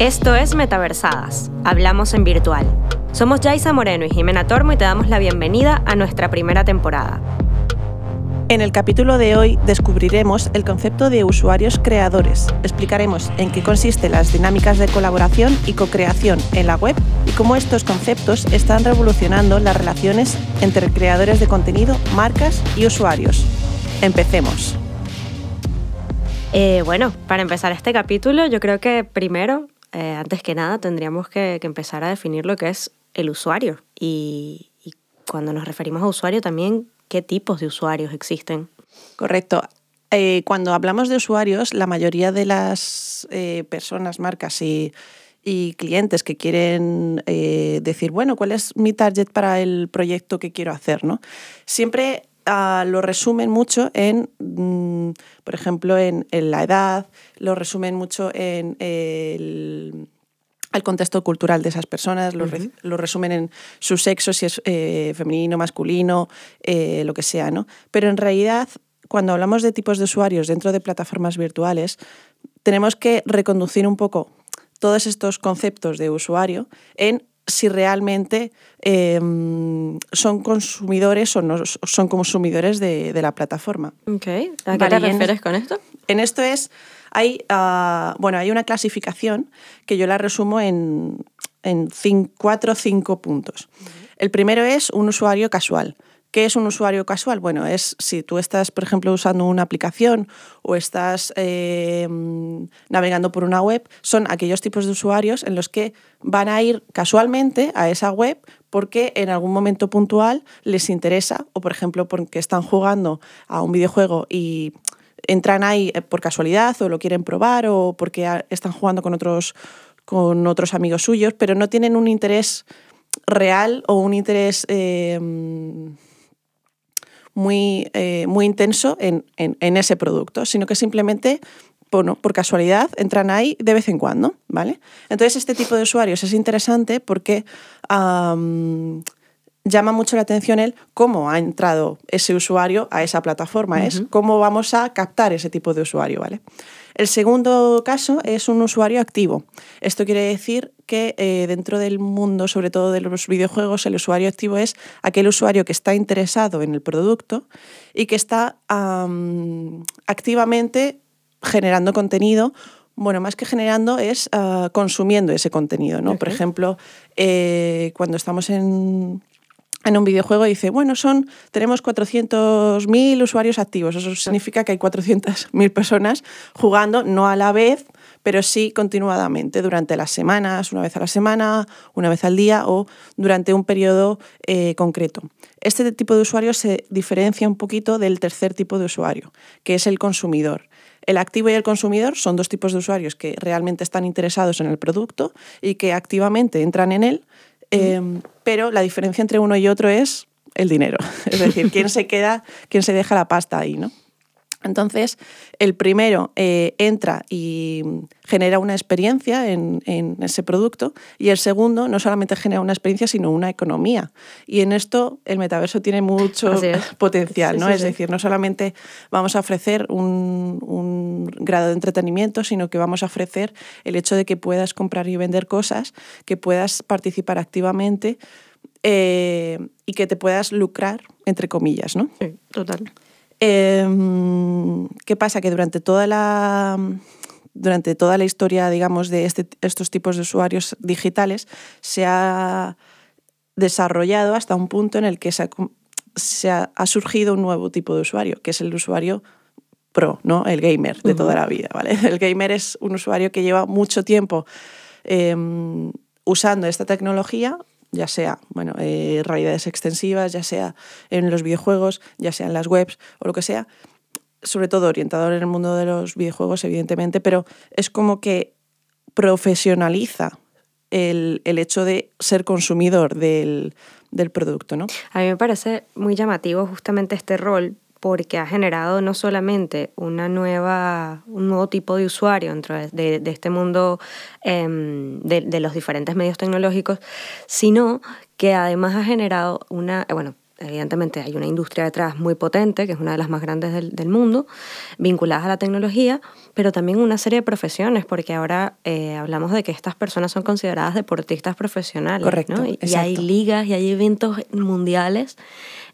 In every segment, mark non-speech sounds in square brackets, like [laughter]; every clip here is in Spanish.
Esto es Metaversadas. Hablamos en virtual. Somos Jaisa Moreno y Jimena Tormo y te damos la bienvenida a nuestra primera temporada. En el capítulo de hoy descubriremos el concepto de usuarios creadores. Explicaremos en qué consisten las dinámicas de colaboración y co-creación en la web y cómo estos conceptos están revolucionando las relaciones entre creadores de contenido, marcas y usuarios. Empecemos. Eh, bueno, para empezar este capítulo, yo creo que primero eh, antes que nada tendríamos que, empezar a definir lo que es el usuario y, cuando nos referimos a usuario también, ¿qué tipos de usuarios existen? Correcto. Eh, cuando hablamos de usuarios, la mayoría de las eh, personas, marcas y, clientes que quieren decir, bueno, ¿cuál es mi target para el proyecto que quiero hacer? ¿no? Siempre ah, lo resumen mucho en, mm, por ejemplo, en, la edad, lo resumen mucho en el, contexto cultural de esas personas, lo, resumen en su sexo, si es eh, femenino, masculino, eh, lo que sea, ¿no? Pero en realidad, cuando hablamos de tipos de usuarios dentro de plataformas virtuales, tenemos que reconducir un poco todos estos conceptos de usuario en si realmente em, son consumidores o no son consumidores de, la plataforma. Okay. ¿A qué te refieres con esto? En esto es, hay, ah, bueno, hay una clasificación que yo la resumo en, en cuatro o cinco puntos. El primero es un usuario casual. ¿Qué es un usuario casual? Bueno, es si tú estás, por ejemplo, usando una aplicación o estás eh, navegando por una web, son aquellos tipos de usuarios en los que van a ir casualmente a esa web porque en algún momento puntual les interesa o, por ejemplo, porque están jugando a un videojuego y entran ahí eh, por casualidad o lo quieren probar o porque están jugando con otros, con otros amigos suyos, pero no tienen un interés real o un interés... Eh, muy, eh, muy intenso en, ese producto, sino que simplemente bueno, por casualidad entran ahí de vez en cuando, ¿vale? Entonces este tipo de usuarios es interesante porque llama mucho la atención el cómo ha entrado ese usuario a esa plataforma, es cómo vamos a captar ese tipo de usuario, ¿vale? El segundo caso es un usuario activo. Esto quiere decir que eh, dentro del mundo, sobre todo de los videojuegos, el usuario activo es aquel usuario que está interesado en el producto y que está activamente generando contenido bueno, más que generando es ah, consumiendo ese contenido, ¿no? Por ejemplo, eh, cuando estamos en, en un videojuego dice, bueno, son, tenemos 400.000 usuarios activos. Eso significa que hay 400.000 personas jugando, no a la vez, pero sí continuadamente, durante las semanas, una vez a la semana, una vez al día o durante un periodo eh, concreto. Este tipo de usuario se diferencia un poquito del tercer tipo de usuario, que es el consumidor. El activo y el consumidor son dos tipos de usuarios que realmente están interesados en el producto y que activamente entran en él, Em, pero la diferencia entre uno y otro es el dinero. [laughs] Es decir, quién se queda, quién se deja la pasta ahí, ¿no? Entonces, el primero eh, entra y genera una experiencia en, ese producto y el segundo no solamente genera una experiencia, sino una economía. Y en esto el metaverso tiene mucho [laughs] potencial, ¿no? es decir, no solamente vamos a ofrecer un, grado de entretenimiento, sino que vamos a ofrecer el hecho de que puedas comprar y vender cosas, que puedas participar activamente eh, y que te puedas lucrar, entre comillas, ¿no? Sí, total. Em, ¿Qué pasa? Que durante toda la, durante toda la historia, digamos, de este, estos tipos de usuarios digitales, se ha desarrollado hasta un punto en el que se ha, surgido un nuevo tipo de usuario, que es el usuario pro, ¿no? El gamer de toda la vida, ¿vale? [laughs] El gamer es un usuario que lleva mucho tiempo em, usando esta tecnología ya sea bueno, eh, realidades extensivas, ya sea en los videojuegos, ya sea en las webs o lo que sea, sobre todo orientado en el mundo de los videojuegos, evidentemente, pero es como que profesionaliza el, hecho de ser consumidor del, del producto. ¿no? A mí me parece muy llamativo justamente este rol porque ha generado no solamente una nueva, un nuevo tipo de usuario dentro de, este mundo em, de, los diferentes medios tecnológicos, sino que además ha generado una, bueno, evidentemente hay una industria detrás muy potente, que es una de las más grandes del, del mundo, vinculadas a la tecnología, pero también una serie de profesiones, porque ahora eh, hablamos de que estas personas son consideradas deportistas profesionales. Correcto. Y, y hay ligas y hay eventos mundiales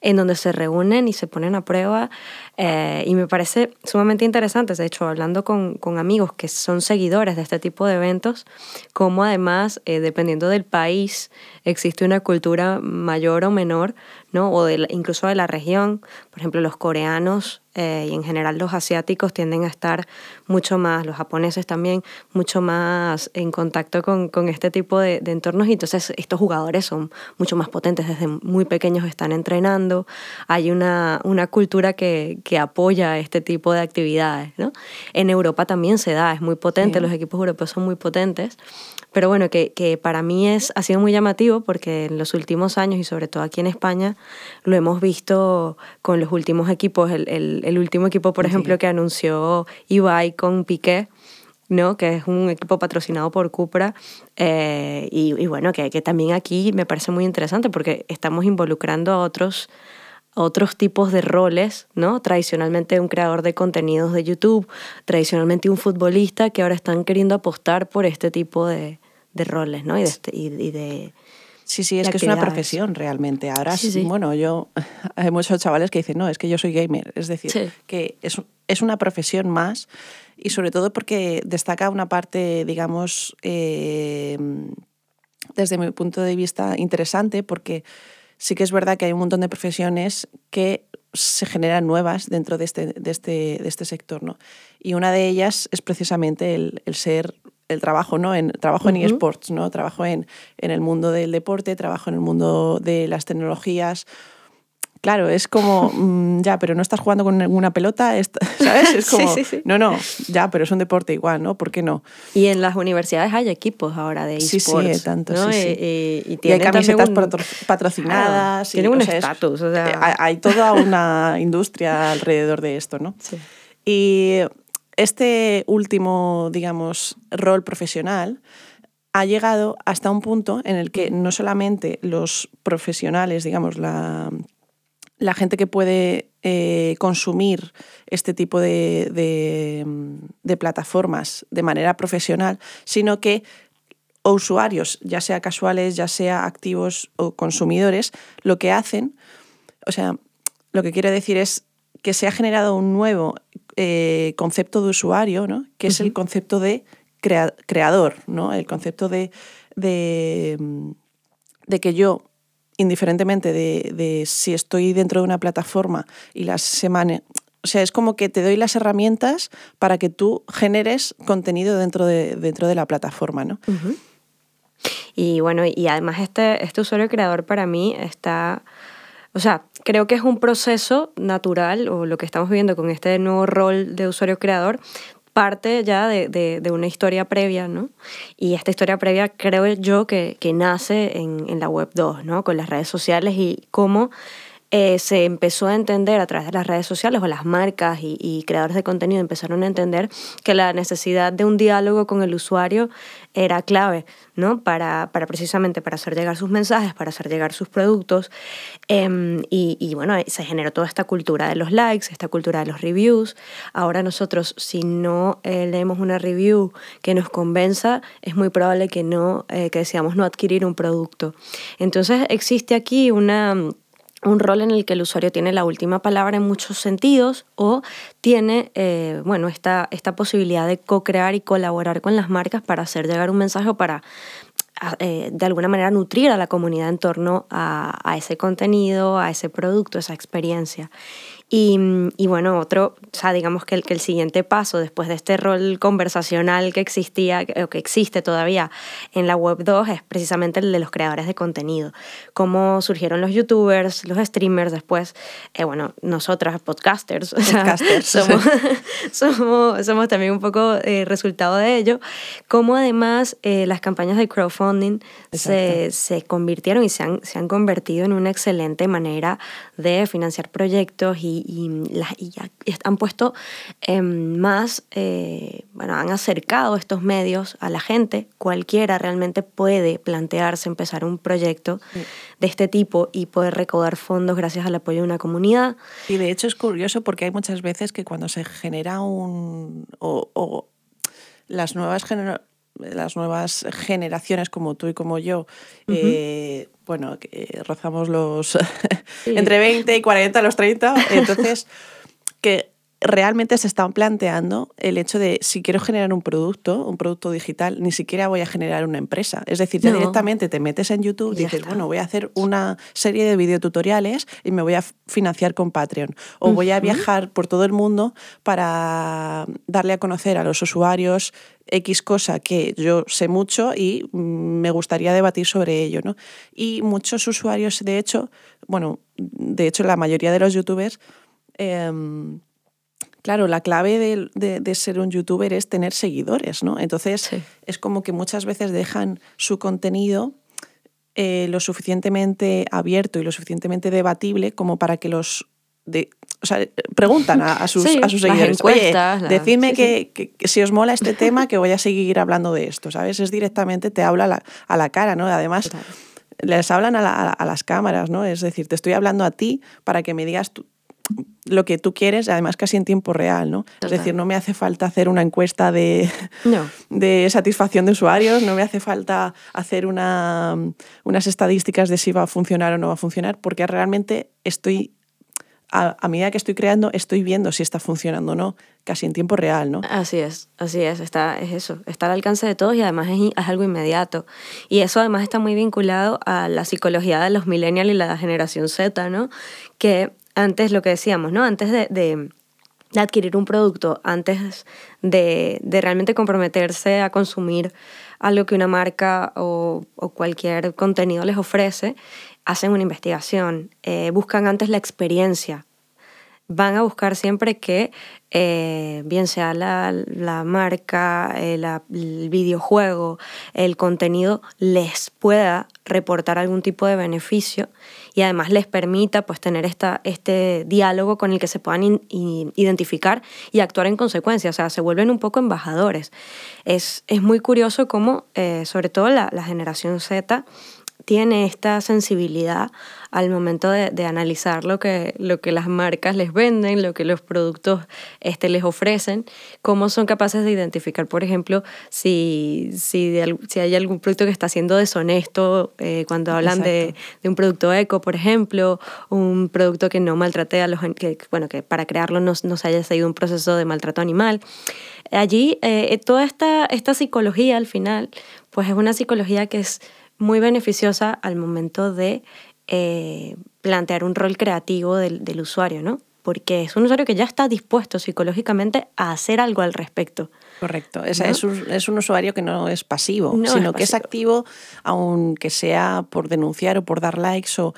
en donde se reúnen y se ponen a prueba. Eh, y me parece sumamente interesante, de hecho, hablando con, con, amigos que son seguidores de este tipo de eventos, como además, eh, dependiendo del país, existe una cultura mayor o menor, ¿no? o de, incluso de la región. Por ejemplo, los coreanos eh, y en general los asiáticos tienden a estar mucho más, los japoneses también, mucho más en contacto con, con este tipo de, de, entornos y entonces estos jugadores son mucho más potentes, desde muy pequeños están entrenando, hay una, una cultura que, que apoya este tipo de actividades. ¿no? En Europa también se da, es muy potente, los equipos europeos son muy potentes, pero bueno, que, que, para mí es, ha sido muy llamativo porque en los últimos años y sobre todo aquí en España lo hemos visto con los últimos equipos, el, el, el último equipo, por ejemplo, sí. que anunció Ibai con Piqué, ¿no? que es un equipo patrocinado por Cupra. Eh, y, y, bueno, que, que, también aquí me parece muy interesante porque estamos involucrando a otros, otros tipos de roles, ¿no? Tradicionalmente un creador de contenidos de YouTube, tradicionalmente un futbolista que ahora están queriendo apostar por este tipo de, de roles, ¿no? Y de, y, y de Sí, sí, es que es una profesión realmente. Ahora, sí, sí. bueno, yo, [laughs] hay muchos chavales que dicen, no, es que yo soy gamer. Es decir, sí. que es, es una profesión más y sobre todo porque destaca una parte, digamos, eh, desde mi punto de vista interesante, porque sí que es verdad que hay un montón de profesiones que se generan nuevas dentro de este, de este, de este sector, ¿no? Y una de ellas es precisamente el, el ser el trabajo, ¿no? En, trabajo en uh -huh. eSports, ¿no? Trabajo en, en el mundo del deporte, trabajo en el mundo de las tecnologías. Claro, es como, mmm, [laughs] ya, pero no estás jugando con ninguna pelota, [laughs] ¿sabes? Es como, sí, sí, sí. no, no, ya, pero es un deporte igual, ¿no? ¿Por qué no? Y en las universidades hay equipos ahora de eSports. Sí, sí, tanto, ¿no? sí, sí. Y, y, y hay camisetas un... patrocinadas. Tienen un estatus, o sea... Hay, hay toda una industria alrededor de esto, ¿no? Sí. Y este último, digamos, rol profesional ha llegado hasta un punto en el que no solamente los profesionales, digamos, la, la gente que puede eh, consumir este tipo de, de, de, plataformas de manera profesional, sino que o usuarios, ya sea casuales, ya sea activos o consumidores, lo que hacen, o sea, lo que quiero decir es que se ha generado un nuevo eh, concepto de usuario, ¿no? que es uh -huh. el concepto de crea creador, ¿no? el concepto de, de, de que yo, indiferentemente de, de, si estoy dentro de una plataforma y las semanas... O sea, es como que te doy las herramientas para que tú generes contenido dentro de, dentro de la plataforma, ¿no? Uh -huh. Y bueno, y además este, este usuario creador para mí está o sea, creo que es un proceso natural, o lo que estamos viendo con este nuevo rol de usuario creador, parte ya de, una historia previa, ¿no? Y esta historia previa creo yo que, que nace en, en, la web 2, ¿no? Con las redes sociales y cómo eh, se empezó a entender a través de las redes sociales o las marcas y, y, creadores de contenido empezaron a entender que la necesidad de un diálogo con el usuario era clave, ¿no? Para, para precisamente para hacer llegar sus mensajes, para hacer llegar sus productos. Y, y, bueno, se generó toda esta cultura de los likes, esta cultura de los reviews. Ahora nosotros, si no eh, leemos una review que nos convenza, es muy probable que no, eh, que deseamos no adquirir un producto. Entonces existe aquí una un rol en el que el usuario tiene la última palabra en muchos sentidos o tiene eh, bueno, esta, esta posibilidad de co-crear y colaborar con las marcas para hacer llegar un mensaje o para eh, de alguna manera nutrir a la comunidad en torno a, a ese contenido, a ese producto, a esa experiencia. Y, y, bueno, otro, o sea, digamos que el, que el siguiente paso después de este rol conversacional que existía, o que existe todavía en la web 2, es precisamente el de los creadores de contenido. Cómo surgieron los youtubers, los streamers, después, eh, bueno, nosotras, podcasters, [laughs] podcasters. somos, [laughs] somos, somos, también un poco eh, resultado de ello. Cómo además eh, las campañas de crowdfunding se, se, convirtieron y se han, se han convertido en una excelente manera de financiar proyectos y y, las, ya han puesto em, más, eh, bueno, han acercado estos medios a la gente. Cualquiera realmente puede plantearse empezar un proyecto de este tipo y poder recaudar fondos gracias al apoyo de una comunidad. Y de hecho es curioso porque hay muchas veces que cuando se genera un... o, las nuevas generaciones las nuevas generaciones como tú y como yo, eh, bueno, rozamos los [laughs] entre 20 y 40, los 30, entonces [laughs] que realmente se están planteando el hecho de si quiero generar un producto, un producto digital, ni siquiera voy a generar una empresa. Es decir, ya directamente te metes en YouTube y dices, bueno, voy a hacer una serie de videotutoriales y me voy a financiar con Patreon. O voy a viajar por todo el mundo para darle a conocer a los usuarios X cosa que yo sé mucho y mm, me gustaría debatir sobre ello. ¿no? Y muchos usuarios, de hecho, bueno, de hecho la mayoría de los youtubers... Em, Claro, la clave de, ser un youtuber es tener seguidores, ¿no? Entonces es como que muchas veces dejan su contenido eh, lo suficientemente abierto y lo suficientemente debatible como para que los... De, o sea, preguntan a, [laughs] sus, a sus seguidores, oye, decidme que, si os mola este [laughs] tema, que voy a seguir hablando de esto, ¿sabes? Es directamente, te habla a la, cara, ¿no? Además, les hablan a, a, las cámaras, ¿no? Es decir, te estoy hablando a ti para que me digas lo que tú quieres, además casi en tiempo real, ¿no? Es decir, no me hace falta hacer una encuesta de, [laughs] de satisfacción de usuarios, no me hace falta hacer una, unas estadísticas de si va a funcionar o no va a funcionar, porque realmente estoy, a, medida que estoy creando, estoy viendo si está funcionando o no, casi en tiempo real, ¿no? Así es, así es, está, es eso, está al alcance de todos y además es, es algo inmediato. Y eso además está muy vinculado a la psicología de los millennials y la generación Z, ¿no? Que antes lo que decíamos, ¿no? Antes de, adquirir un producto, antes de, realmente comprometerse a consumir algo que una marca o, cualquier contenido les ofrece, hacen una investigación, eh, buscan antes la experiencia, van a buscar siempre que, eh, bien sea la, marca, eh, el videojuego, el contenido, les pueda reportar algún tipo de beneficio y además les permita pues, tener esta, este diálogo con el que se puedan identificar y actuar en consecuencia. O sea, se vuelven un poco embajadores. Es, es muy curioso cómo, eh, sobre todo la, la generación Z, tiene esta sensibilidad al momento de, analizar lo que, lo que las marcas les venden, lo que los productos este, les ofrecen, cómo son capaces de identificar, por ejemplo, si, si, si hay algún producto que está siendo deshonesto eh, cuando hablan de, de, un producto eco, por ejemplo, un producto que no maltrate a los que, bueno, que para crearlo no, no se haya seguido un proceso de maltrato animal. Allí, eh, toda esta, esta psicología al final, pues es una psicología que es muy beneficiosa al momento de eh, plantear un rol creativo del, del, usuario, ¿no? Porque es un usuario que ya está dispuesto psicológicamente a hacer algo al respecto. Correcto. Es, es, un, es, un, usuario que no es pasivo, sino que es activo, aunque sea por denunciar o por dar likes o,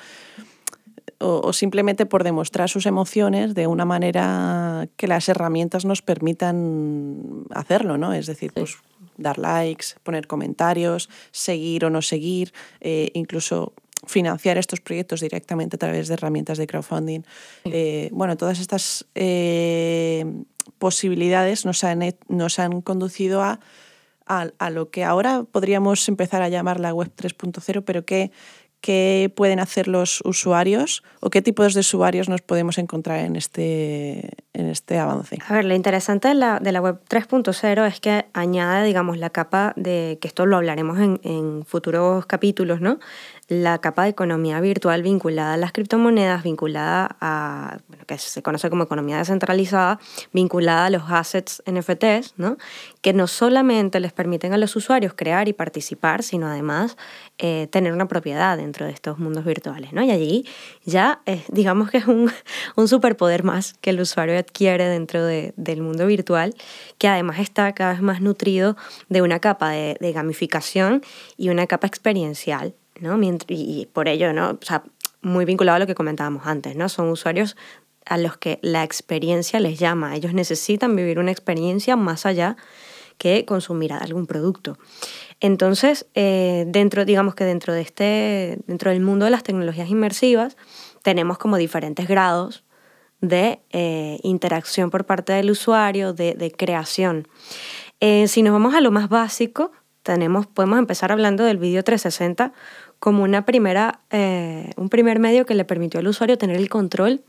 o, simplemente por demostrar sus emociones de una manera que las herramientas nos permitan hacerlo, ¿no? Es decir, pues dar likes, poner comentarios, seguir o no seguir, eh, incluso financiar estos proyectos directamente a través de herramientas de crowdfunding. Eh, bueno, todas estas eh, posibilidades nos han, nos han conducido a, a, lo que ahora podríamos empezar a llamar la web 3.0, pero que qué pueden hacer los usuarios o qué tipos de usuarios nos podemos encontrar en este, en este avance. A ver, lo interesante de la, de la web 3.0 es que añade, digamos, la capa de, que esto lo hablaremos en, en futuros capítulos, ¿no? la capa de economía virtual vinculada a las criptomonedas, vinculada a, bueno, que se conoce como economía descentralizada, vinculada a los assets NFTs, ¿no? que no solamente les permiten a los usuarios crear y participar, sino además eh, tener una propiedad dentro de estos mundos virtuales. ¿no? Y allí ya eh, digamos que es un, [laughs] un, superpoder más que el usuario adquiere dentro de, del mundo virtual, que además está cada vez más nutrido de una capa de, de gamificación y una capa experiencial ¿no? Y por ello, ¿no? O sea, muy vinculado a lo que comentábamos antes, ¿no? Son usuarios a los que la experiencia les llama. Ellos necesitan vivir una experiencia más allá que consumir algún producto. Entonces, eh, dentro, digamos que dentro de este, dentro del mundo de las tecnologías inmersivas, tenemos como diferentes grados de eh, interacción por parte del usuario, de, creación. Eh, si nos vamos a lo más básico, tenemos, podemos empezar hablando del vídeo 360 como una primera, eh, un primer medio que le permitió al usuario tener el control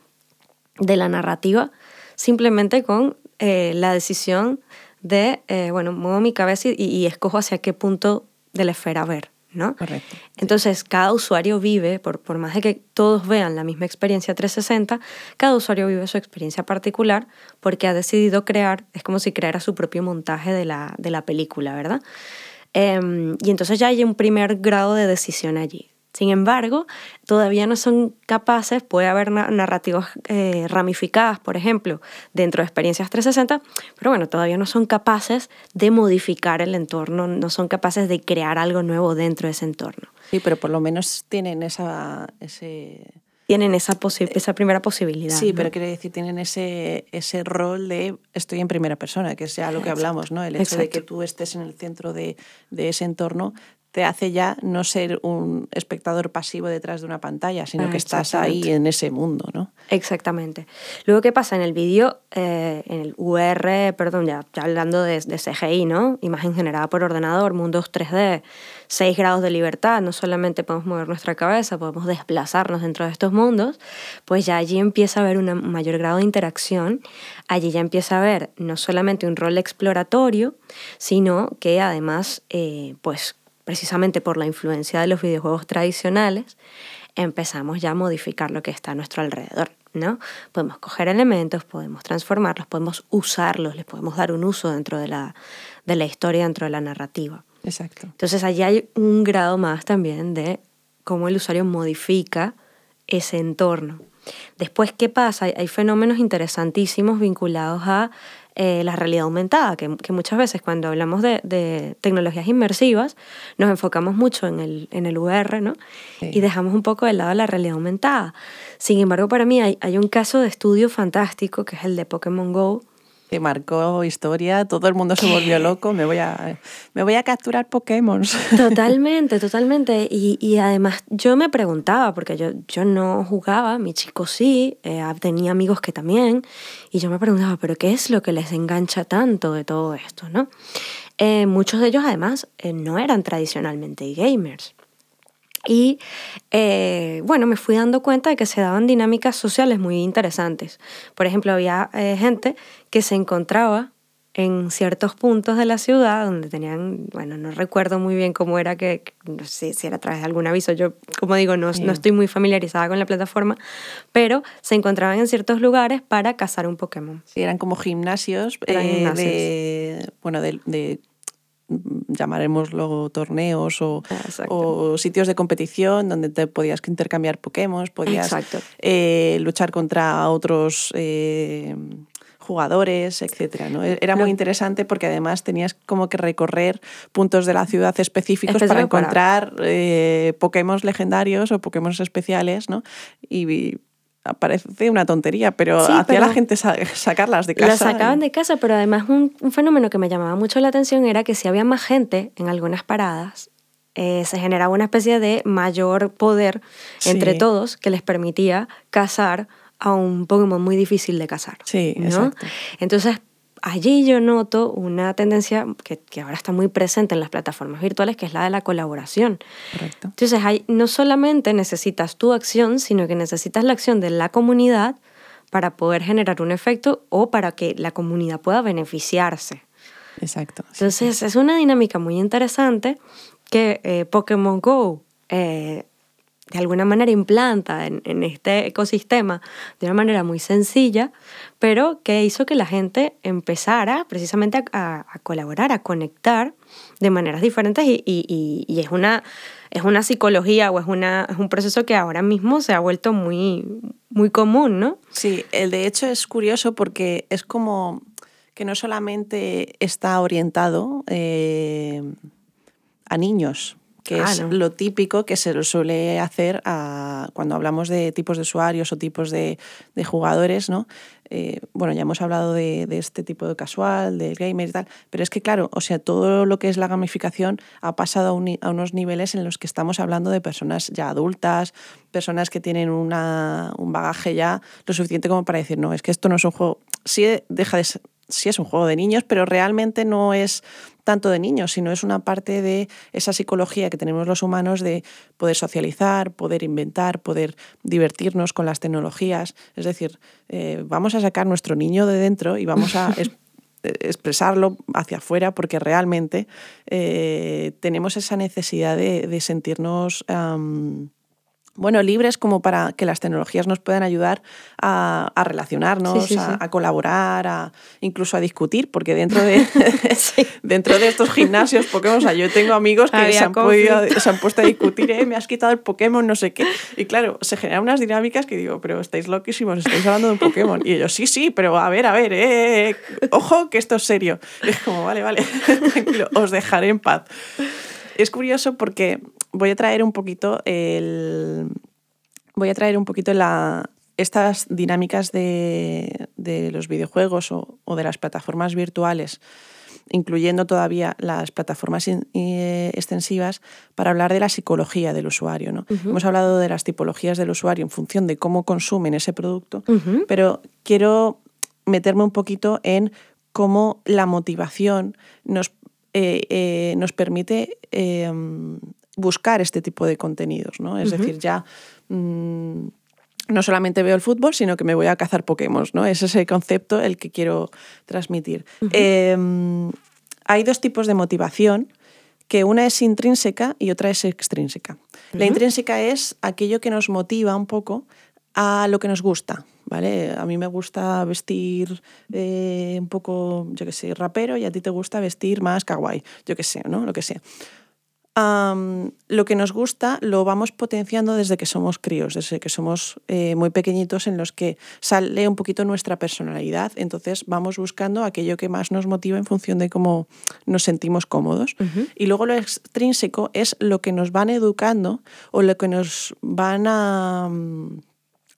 de la narrativa simplemente con la decisión de, bueno, muevo mi cabeza y, y escojo hacia qué punto de la esfera ver. ¿No? Correcto. Entonces, cada usuario vive, por, por más de que todos vean la misma experiencia 360, cada usuario vive su experiencia particular porque ha decidido crear, es como si creara su propio montaje de la, de la película, ¿verdad? Em, y entonces ya hay un primer grado de decisión allí. Sin embargo, todavía no son capaces, puede haber narrativas eh, ramificadas, por ejemplo, dentro de experiencias 360, pero bueno, todavía no son capaces de modificar el entorno, no son capaces de crear algo nuevo dentro de ese entorno. Sí, pero por lo menos tienen esa, ese... Tienen esa, esa primera posibilidad. Sí, pero quiere decir, tienen ese, ese rol de estoy en primera persona, que es ya lo que hablamos, ¿no? El hecho de que tú estés en el centro de, de ese entorno te hace ya no ser un espectador pasivo detrás de una pantalla, sino que estás ahí en ese mundo, ¿no? Exactamente. Luego, ¿qué pasa? En el vídeo, eh, en el UR, perdón, ya, hablando de, de, CGI, ¿no? Imagen generada por ordenador, mundos 3D, 6 grados de libertad, no solamente podemos mover nuestra cabeza, podemos desplazarnos dentro de estos mundos, pues ya allí empieza a haber un mayor grado de interacción, allí ya empieza a haber no solamente un rol exploratorio, sino que además, eh, pues precisamente por la influencia de los videojuegos tradicionales, empezamos ya a modificar lo que está a nuestro alrededor. ¿no? Podemos coger elementos, podemos transformarlos, podemos usarlos, les podemos dar un uso dentro de la, de la historia, dentro de la narrativa. Exacto. Entonces allí hay un grado más también de cómo el usuario modifica ese entorno. Después, ¿qué pasa? Hay, fenómenos interesantísimos vinculados a eh, la realidad aumentada, que, muchas veces cuando hablamos de, tecnologías inmersivas nos enfocamos mucho en el, en el VR, ¿no? Y dejamos un poco de lado la realidad aumentada. Sin embargo, para mí hay, hay un caso de estudio fantástico, que es el de Pokémon Go, que marcó historia, todo el mundo se volvió loco, me voy a, me voy a capturar Pokémon. [laughs] Totalmente, totalmente. Y, y, además yo me preguntaba, porque yo, yo no jugaba, mi chico sí, eh, tenía amigos que también, y yo me preguntaba, pero ¿qué es lo que les engancha tanto de todo esto? ¿no? Eh, muchos de ellos además eh, no eran tradicionalmente gamers. Y eh, bueno, me fui dando cuenta de que se daban dinámicas sociales muy interesantes. Por ejemplo, había eh, gente que se encontraba en ciertos puntos de la ciudad donde tenían, bueno, no recuerdo muy bien cómo era que, no sé si era a través de algún aviso, yo como digo, no, no estoy muy familiarizada con la plataforma, pero se encontraban en ciertos lugares para cazar un Pokémon. Sí, eran como gimnasios, eh, de, bueno, de, de llamaremoslo torneos o, o, sitios de competición donde te podías intercambiar Pokémon, podías eh, luchar contra otros eh, jugadores, etcétera. ¿no? E-, era muy interesante porque además tenías como que recorrer puntos de la ciudad específicos para encontrar eh, Pokémon legendarios o Pokémon especiales, ¿no? Y parece una tontería, pero hacía la gente sacarlas de casa. Las sacaban de casa, pero además un, fenómeno que me llamaba mucho la atención era que si había más gente en algunas paradas, eh, se generaba una especie de mayor poder entre todos que les permitía cazar a un Pokémon muy difícil de cazar. Sí, exacto. Entonces, allí yo noto una tendencia que, que, ahora está muy presente en las plataformas virtuales, que es la de la colaboración. Correcto. Entonces, hay, no solamente necesitas tu acción, sino que necesitas la acción de la comunidad para poder generar un efecto o para que la comunidad pueda beneficiarse. Exacto. Entonces, es una dinámica muy interesante que eh, Pokémon Go eh, de alguna manera implanta en, este ecosistema de una manera muy sencilla, pero que hizo que la gente empezara precisamente a, colaborar, a conectar de maneras diferentes y, es, una, es una psicología o es, una, un proceso que ahora mismo se ha vuelto muy, muy común, ¿no? Sí, el de hecho es curioso porque es como que no solamente está orientado eh, a niños, que Ah, es no. lo típico que se suele hacer a- cuando hablamos de tipos de usuarios o tipos de, de jugadores, ¿no? Eh, bueno, ya hemos hablado de, de este tipo de casual, del gamer y tal, pero es que claro, o sea, todo lo que es la gamificación ha pasado a, un a unos niveles en los que estamos hablando de personas ya adultas, personas que tienen una, un bagaje ya lo suficiente como para decir, no, es que esto no es un juego, sí deja de ser, sí es un juego de niños, pero realmente no es tanto de niños, sino es una parte de esa psicología que tenemos los humanos de poder socializar, poder inventar, poder divertirnos con las tecnologías. Es decir, eh, vamos a sacar nuestro niño de dentro y vamos a es- [laughs] eh, expresarlo hacia afuera porque realmente eh, tenemos esa necesidad de, de sentirnos... bueno, libres como para que las tecnologías nos puedan ayudar a, a relacionarnos, Sí, sí, a, colaborar, a, incluso a discutir, porque dentro de, [laughs] dentro de estos gimnasios Pokémon, o sea, yo tengo amigos que se han, podido- conflicto. se han puesto a discutir, "Eh, me has quitado el Pokémon, no sé qué. Y claro, se generan unas dinámicas que digo, pero estáis loquísimos, estáis hablando de un Pokémon. Y ellos, sí, sí, pero a ver, a ver, eh, eh, ojo que esto es serio. Y es como, vale, vale, [laughs] tranquilo, os dejaré en paz. Es curioso porque voy a traer un poquito el. Voy a traer un poquito la, estas dinámicas de, de los videojuegos o, o de las plataformas virtuales, incluyendo todavía las plataformas in- eh, extensivas, para hablar de la psicología del usuario. ¿no? Hemos hablado de las tipologías del usuario en función de cómo consumen ese producto, pero quiero meterme un poquito en cómo la motivación nos, eh, eh, nos permite eh, buscar este tipo de contenidos. ¿no? Es decir, ya mm, no solamente veo el fútbol, sino que me voy a cazar Pokémon. ¿no? Ese es el concepto el que quiero transmitir. Eh, hay dos tipos de motivación que una es intrínseca y otra es extrínseca. La intrínseca es aquello que nos motiva un poco a lo que nos gusta, ¿vale? A mí me gusta vestir eh, un poco, yo qué sé, rapero y a ti te gusta vestir más kawaii, yo qué sé, ¿no? Lo que sea. Am, lo que nos gusta lo vamos potenciando desde que somos críos, desde que somos eh, muy pequeñitos en los que sale un poquito nuestra personalidad. Entonces vamos buscando aquello que más nos motiva en función de cómo nos sentimos cómodos. Y luego lo extrínseco es lo que nos van educando o lo que nos van a... mm,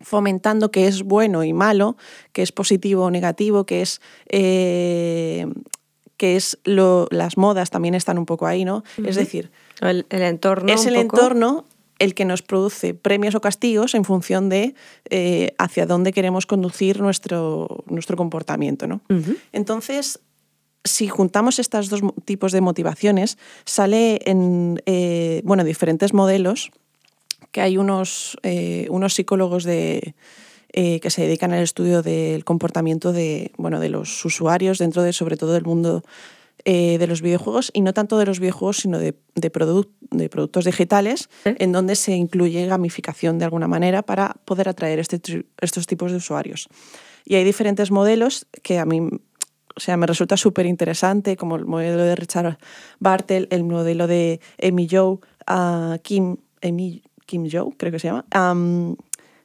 fomentando que es bueno y malo, que es positivo o negativo, que es eh, que es lo, las modas también están un poco ahí, ¿no? Es decir, El, el entorno. es el poco. entorno el que nos produce premios o castigos en función de eh, hacia dónde queremos conducir nuestro, nuestro comportamiento, ¿no? Entonces, si juntamos estos dos tipos de motivaciones, sale en eh, bueno, diferentes modelos que hay unos, eh, unos psicólogos de, eh, que se dedican al estudio del comportamiento de, bueno, de los usuarios dentro de, sobre todo, del mundo eh, de los videojuegos, y no tanto de los videojuegos, sino de, de, de productos digitales, Sí. en donde se incluye gamificación de alguna manera para poder atraer este, estos tipos de usuarios. Y hay diferentes modelos que a mí o sea, me resulta súper interesante, como el modelo de Richard Bartel, el modelo de Amy Joe, ah, Kim, Amy, Kim Joe, creo que se llama. Am,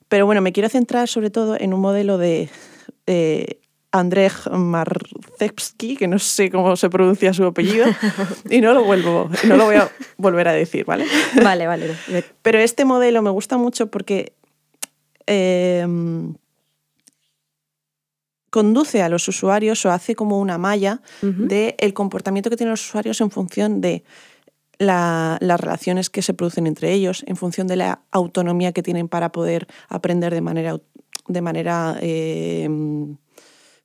pero bueno, me quiero centrar sobre todo en un modelo de eh, Andrzej Marcewski, que no sé cómo se pronuncia su apellido, [laughs] y no lo, vuelvo, no lo voy a volver a decir, ¿vale? [laughs] Vale, vale. Pero este modelo me gusta mucho porque eh, conduce a los usuarios o hace como una malla Ujú. del comportamiento que tienen los usuarios en función de la- las relaciones que se producen entre ellos, en función de la autonomía que tienen para poder aprender de manera, de manera eh,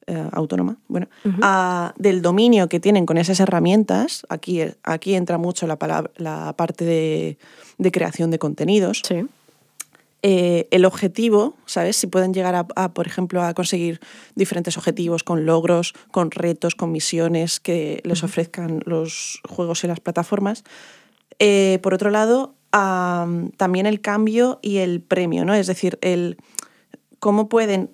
eh, autónoma, bueno, a- del dominio que tienen con esas herramientas. Aquí, aquí entra mucho la, palabra, la parte de, de creación de contenidos. Sí. Eh, el objetivo, ¿sabes? Si pueden llegar a, a, por ejemplo, a conseguir diferentes objetivos con logros, con retos, con misiones que les ofrezcan los juegos y las plataformas. Eh, por otro lado, am, también el cambio y el premio, ¿no? Es decir, el cómo pueden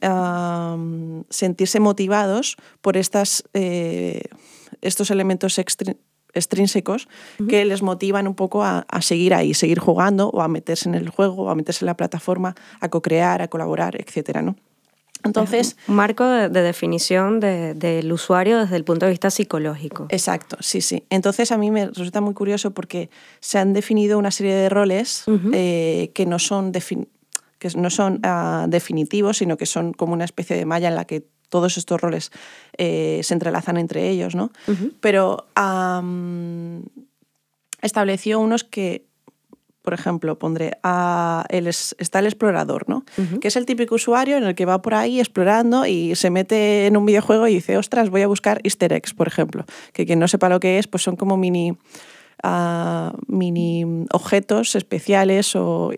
sentirse motivados por estas, eh, estos elementos extri- extrínsecos que les motivan un poco a, a seguir ahí, seguir jugando o a meterse en el juego o a meterse en la plataforma, a co-crear, a colaborar, etcétera, ¿no? Entonces, un marco de, definición del usuario desde el punto de vista psicológico. Exacto, sí, sí. Entonces a mí me resulta muy curioso porque se han definido una serie de roles eh, que no son, que no son ah, definitivos, sino que son como una especie de malla en la que todos estos roles eh, se entrelazan entre ellos, ¿no? Pero estableció unos que por ejemplo, pondré a el, está el explorador, ¿no? Que es el típico usuario en el que va por ahí explorando y se mete en un videojuego y dice, ostras, voy a buscar easter eggs, por ejemplo. Que quien no sepa lo que es, pues son como mini, ah, mini objetos especiales o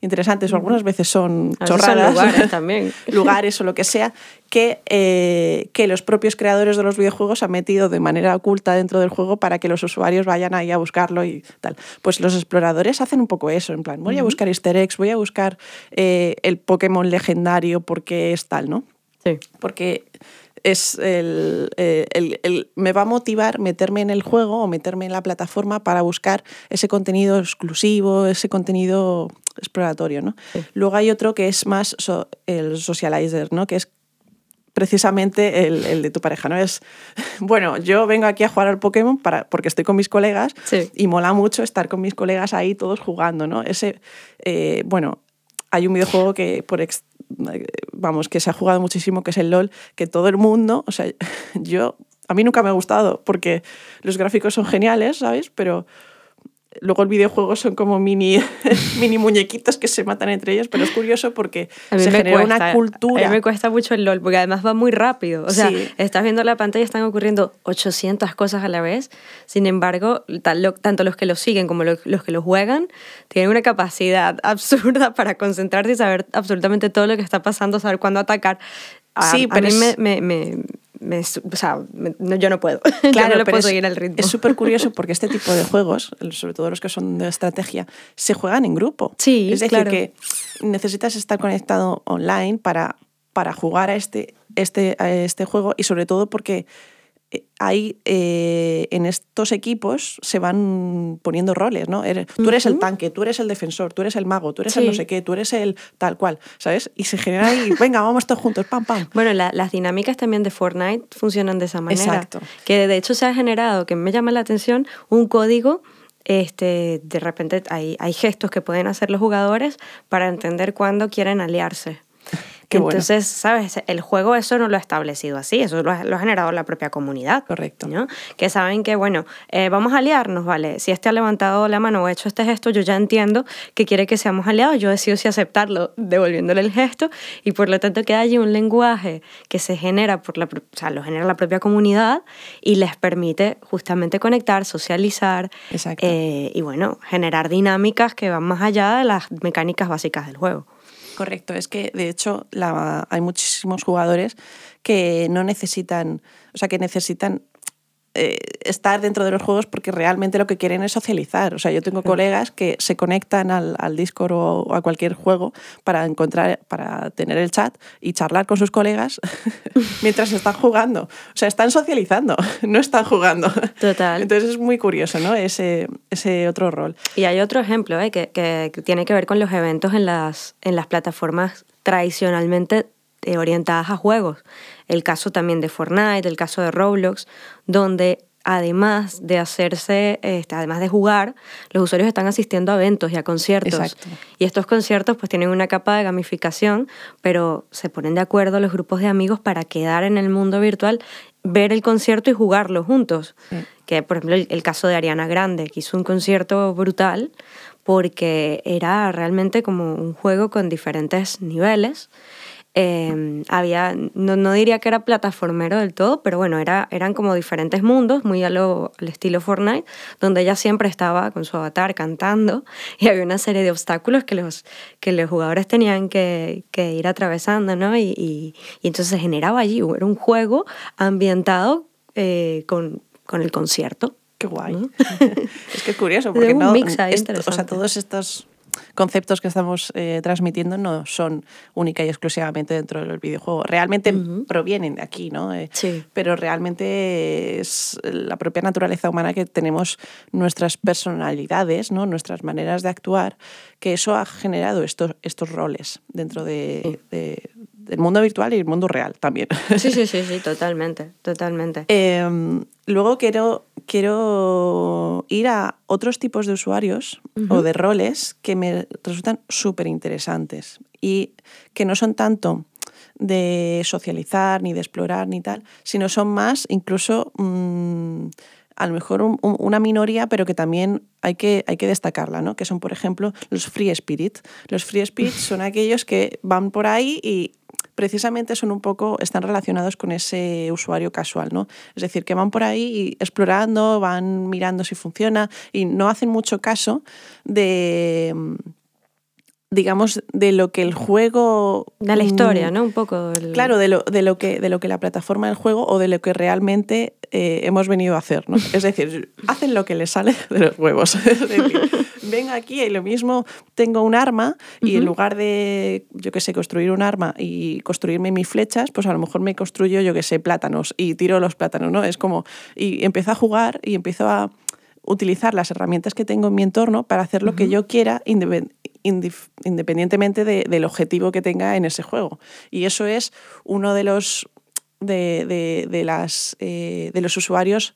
interesantes o algunas veces son chorradas, lugares también. [laughs] lugares o lo que sea, que, eh, que los propios creadores de los videojuegos han metido de manera oculta dentro del juego para que los usuarios vayan ahí a buscarlo y tal. Pues los exploradores hacen un poco eso, en plan, voy a buscar easter eggs, voy a buscar eh, el Pokémon legendario porque es tal, ¿no? Sí. Porque es el, el, me va a motivar meterme en el juego o meterme en la plataforma para buscar ese contenido exclusivo, ese contenido exploratorio. ¿no? Luego hay otro que es más el socializer, ¿no? que es precisamente el, de tu pareja, ¿no? Es, [laughs] bueno, yo vengo aquí a jugar al Pokémon para, porque estoy con mis colegas y mola mucho estar con mis colegas ahí todos jugando, ¿no? Ese, eh, bueno, hay un videojuego que por vamos, que se ha jugado muchísimo, que es el LOL, que todo el mundo, o sea, [laughs] yo, a mí nunca me ha gustado porque los gráficos son geniales, ¿sabes? Pero Luego el videojuego son como mini, [laughs] mini muñequitos que se matan entre ellos, pero es curioso porque se genera una cultura. A mí me cuesta mucho el LOL, porque además va muy rápido. O sea, estás viendo la pantalla y están ocurriendo 800 cosas a la vez. Sin embargo, tanto los que lo siguen como los, que lo juegan tienen una capacidad [laughs] absurda para concentrarse y saber absolutamente todo lo que está pasando, saber cuándo atacar. sí, pero a mí me, me o sea, yo no puedo. [laughs] Claro, no puedo seguir el ritmo. Es súper curioso [laughs] porque este tipo de juegos, sobre todo los que son de estrategia, se juegan en grupo. Sí, es decir, que necesitas estar conectado online para, para jugar a este, este, a este juego y sobre todo porque hay eh, en estos equipos se van poniendo roles, ¿no? tú eres el tanque, tú eres el defensor, tú eres el mago, tú eres el no sé qué, tú eres el tal cual, ¿sabes? Y se genera ahí, [laughs] venga, vamos todos juntos, pam, pam. Bueno, las dinámicas también de Fortnite funcionan de esa manera. Exacto. Que de hecho se ha generado, que me llama la atención, un código este, de repente hay, hay gestos que pueden hacer los jugadores para entender cuándo quieren aliarse. Entonces, ¿sabes? El juego eso no lo ha establecido así, eso lo ha, generado la propia comunidad. Correcto. ¿no? Que saben que, bueno, eh, vamos a aliarnos, ¿vale? Si este ha levantado la mano o ha hecho este gesto, yo ya entiendo que quiere que seamos aliados, yo decido si aceptarlo devolviéndole el gesto y por lo tanto queda allí un lenguaje que se genera, por la, o sea, lo genera la propia comunidad y les permite justamente conectar, socializar eh, y, bueno, generar dinámicas que van más allá de las mecánicas básicas del juego. Correcto, es que de hecho la, hay muchísimos jugadores que no necesitan, o sea, que necesitan eh, estar dentro de los juegos porque realmente lo que quieren es socializar. O sea, yo tengo colegas que se conectan al, al Discord o, a cualquier juego para encontrar, para tener el chat y charlar con sus colegas [laughs] mientras están jugando. O sea, están socializando, [laughs] no están jugando. Total. Entonces es muy curioso, ¿no? Ese, ese otro rol. Y hay otro ejemplo ¿eh? que, que, tiene que ver con los eventos en las, en las plataformas tradicionalmente eh, orientadas a juegos. El caso también de Fortnite, el caso de Roblox, donde además de hacerse, este, además de jugar, los usuarios están asistiendo a eventos y a conciertos. Y estos conciertos pues tienen una capa de gamificación, pero se ponen de acuerdo los grupos de amigos para quedar en el mundo virtual, ver el concierto y jugarlo juntos. Que por ejemplo el, caso de Ariana Grande, que hizo un concierto brutal porque era realmente como un juego con diferentes niveles Em, había, no, no, diría que era plataformero del todo, pero bueno, era, eran como diferentes mundos, muy a lo, al estilo Fortnite, donde ella siempre estaba con su avatar cantando [laughs] y había una serie de obstáculos que los, que los jugadores tenían que, que ir atravesando, ¿no? Y, y, entonces se generaba allí, era un juego ambientado eh, con, con el concierto. Qué guay. [laughs] es que es curioso, [laughs] porque no, o sea, todos estos conceptos que estamos eh, transmitiendo no son única y exclusivamente dentro del videojuego. Realmente provienen de aquí, ¿no? Eh, sí. Pero realmente es la propia naturaleza humana que tenemos nuestras personalidades, ¿no? Nuestras maneras de actuar, que eso ha generado estos, estos roles dentro de, el mundo virtual y el mundo real también. Sí, sí, sí, sí, [laughs] totalmente, totalmente. Em, luego quiero, quiero ir a otros tipos de usuarios o de roles que me resultan súper interesantes y que no son tanto de socializar, ni de explorar, ni tal, sino son más incluso mm, a lo mejor una minoría, pero que también hay que, hay que destacarla, ¿no? que son, por ejemplo, los free spirit. Los free spirit son aquellos que van por ahí y precisamente son un poco, están relacionados con ese usuario casual, ¿no? Es decir, que van por ahí explorando, van mirando si funciona y no hacen mucho caso de digamos, de lo que el juego... De la historia, mm, ¿no? Un poco. Claro, de lo, de, lo que, de lo que la plataforma del juego o de lo que realmente eh, hemos venido a hacer, ¿no? Es decir, [laughs] hacen lo que les sale de los huevos. [laughs] Es decir, ven aquí y lo mismo tengo un arma y en lugar de, yo qué sé, construir un arma y construirme mis flechas, pues a lo mejor me construyo, yo qué sé, plátanos y tiro los plátanos, ¿no? Es como... Y empiezo a jugar y empiezo a utilizar las herramientas que tengo en mi entorno para hacer lo que yo quiera independientemente del objetivo que tenga en ese juego. Y eso es uno de los, de, las, eh, de los usuarios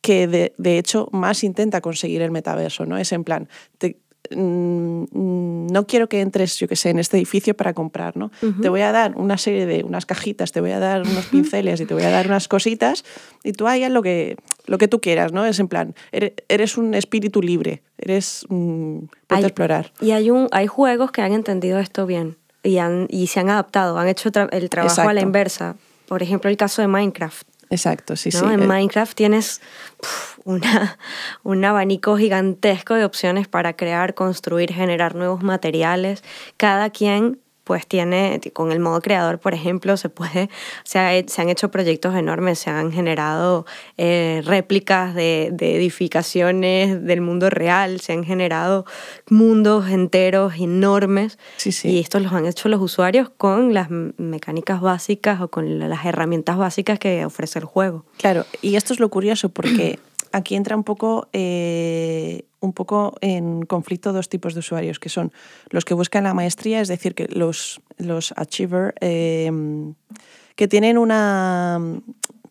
que de, de, hecho más intenta conseguir el metaverso, ¿no? Es en plan, te, no quiero que entres, yo que sé, en este edificio para comprar, ¿no? Te voy a dar una serie de unas cajitas, te voy a dar unos pinceles y te voy a dar unas cositas y tú hagas lo que, lo que tú quieras, ¿no? Es en plan, eres, un espíritu libre, eres, mm, puedes explorar. Y hay, un, hay juegos que han entendido esto bien y, han, y se han adaptado, han hecho el trabajo a la inversa. Por ejemplo, el caso de Minecraft. Exacto, sí, sí. En eh. Minecraft tienes una, un abanico gigantesco de opciones para crear, construir, generar nuevos materiales. Cada quien pues tiene, con el modo creador, por ejemplo, se puede, se, se han hecho proyectos enormes, se han generado eh, réplicas de, de, edificaciones del mundo real, se han generado mundos enteros enormes. Sí, sí. Y estos los han hecho los usuarios con las mecánicas básicas o con las herramientas básicas que ofrece el juego. Claro, y esto es lo curioso porque [clears throat] aquí entra un poco, eh, un poco en conflicto dos tipos de usuarios, que son los que buscan la maestría, es decir, que los, los achiever, em, que tienen una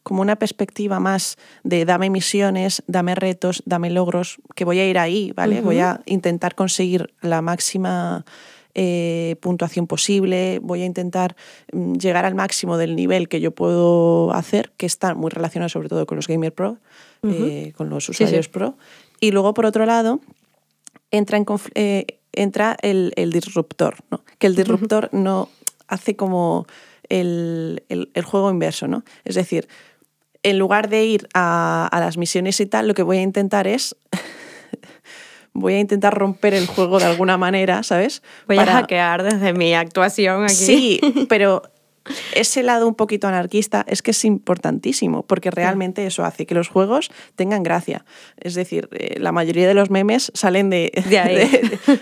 como una perspectiva más de dame misiones, dame retos, dame logros, que voy a ir ahí, ¿vale? Voy a intentar conseguir la máxima eh, puntuación posible, voy a intentar mm, llegar al máximo del nivel que yo puedo hacer, que está muy relacionado sobre todo con los Gamer Pro, eh, con los usuarios Pro. Y luego, por otro lado, entra, en eh, entra el, disruptor, ¿no? que el disruptor no hace como el, juego inverso. ¿no? Es decir, en lugar de ir a, las misiones y tal, lo que voy a intentar es [laughs] voy a intentar romper el juego de alguna manera, ¿sabes? Voy a hackear desde mi actuación aquí. Sí, pero ese lado un poquito anarquista es que es importantísimo, porque realmente eso hace que los juegos tengan gracia. Es decir, eh, la mayoría de los memes salen de, [laughs]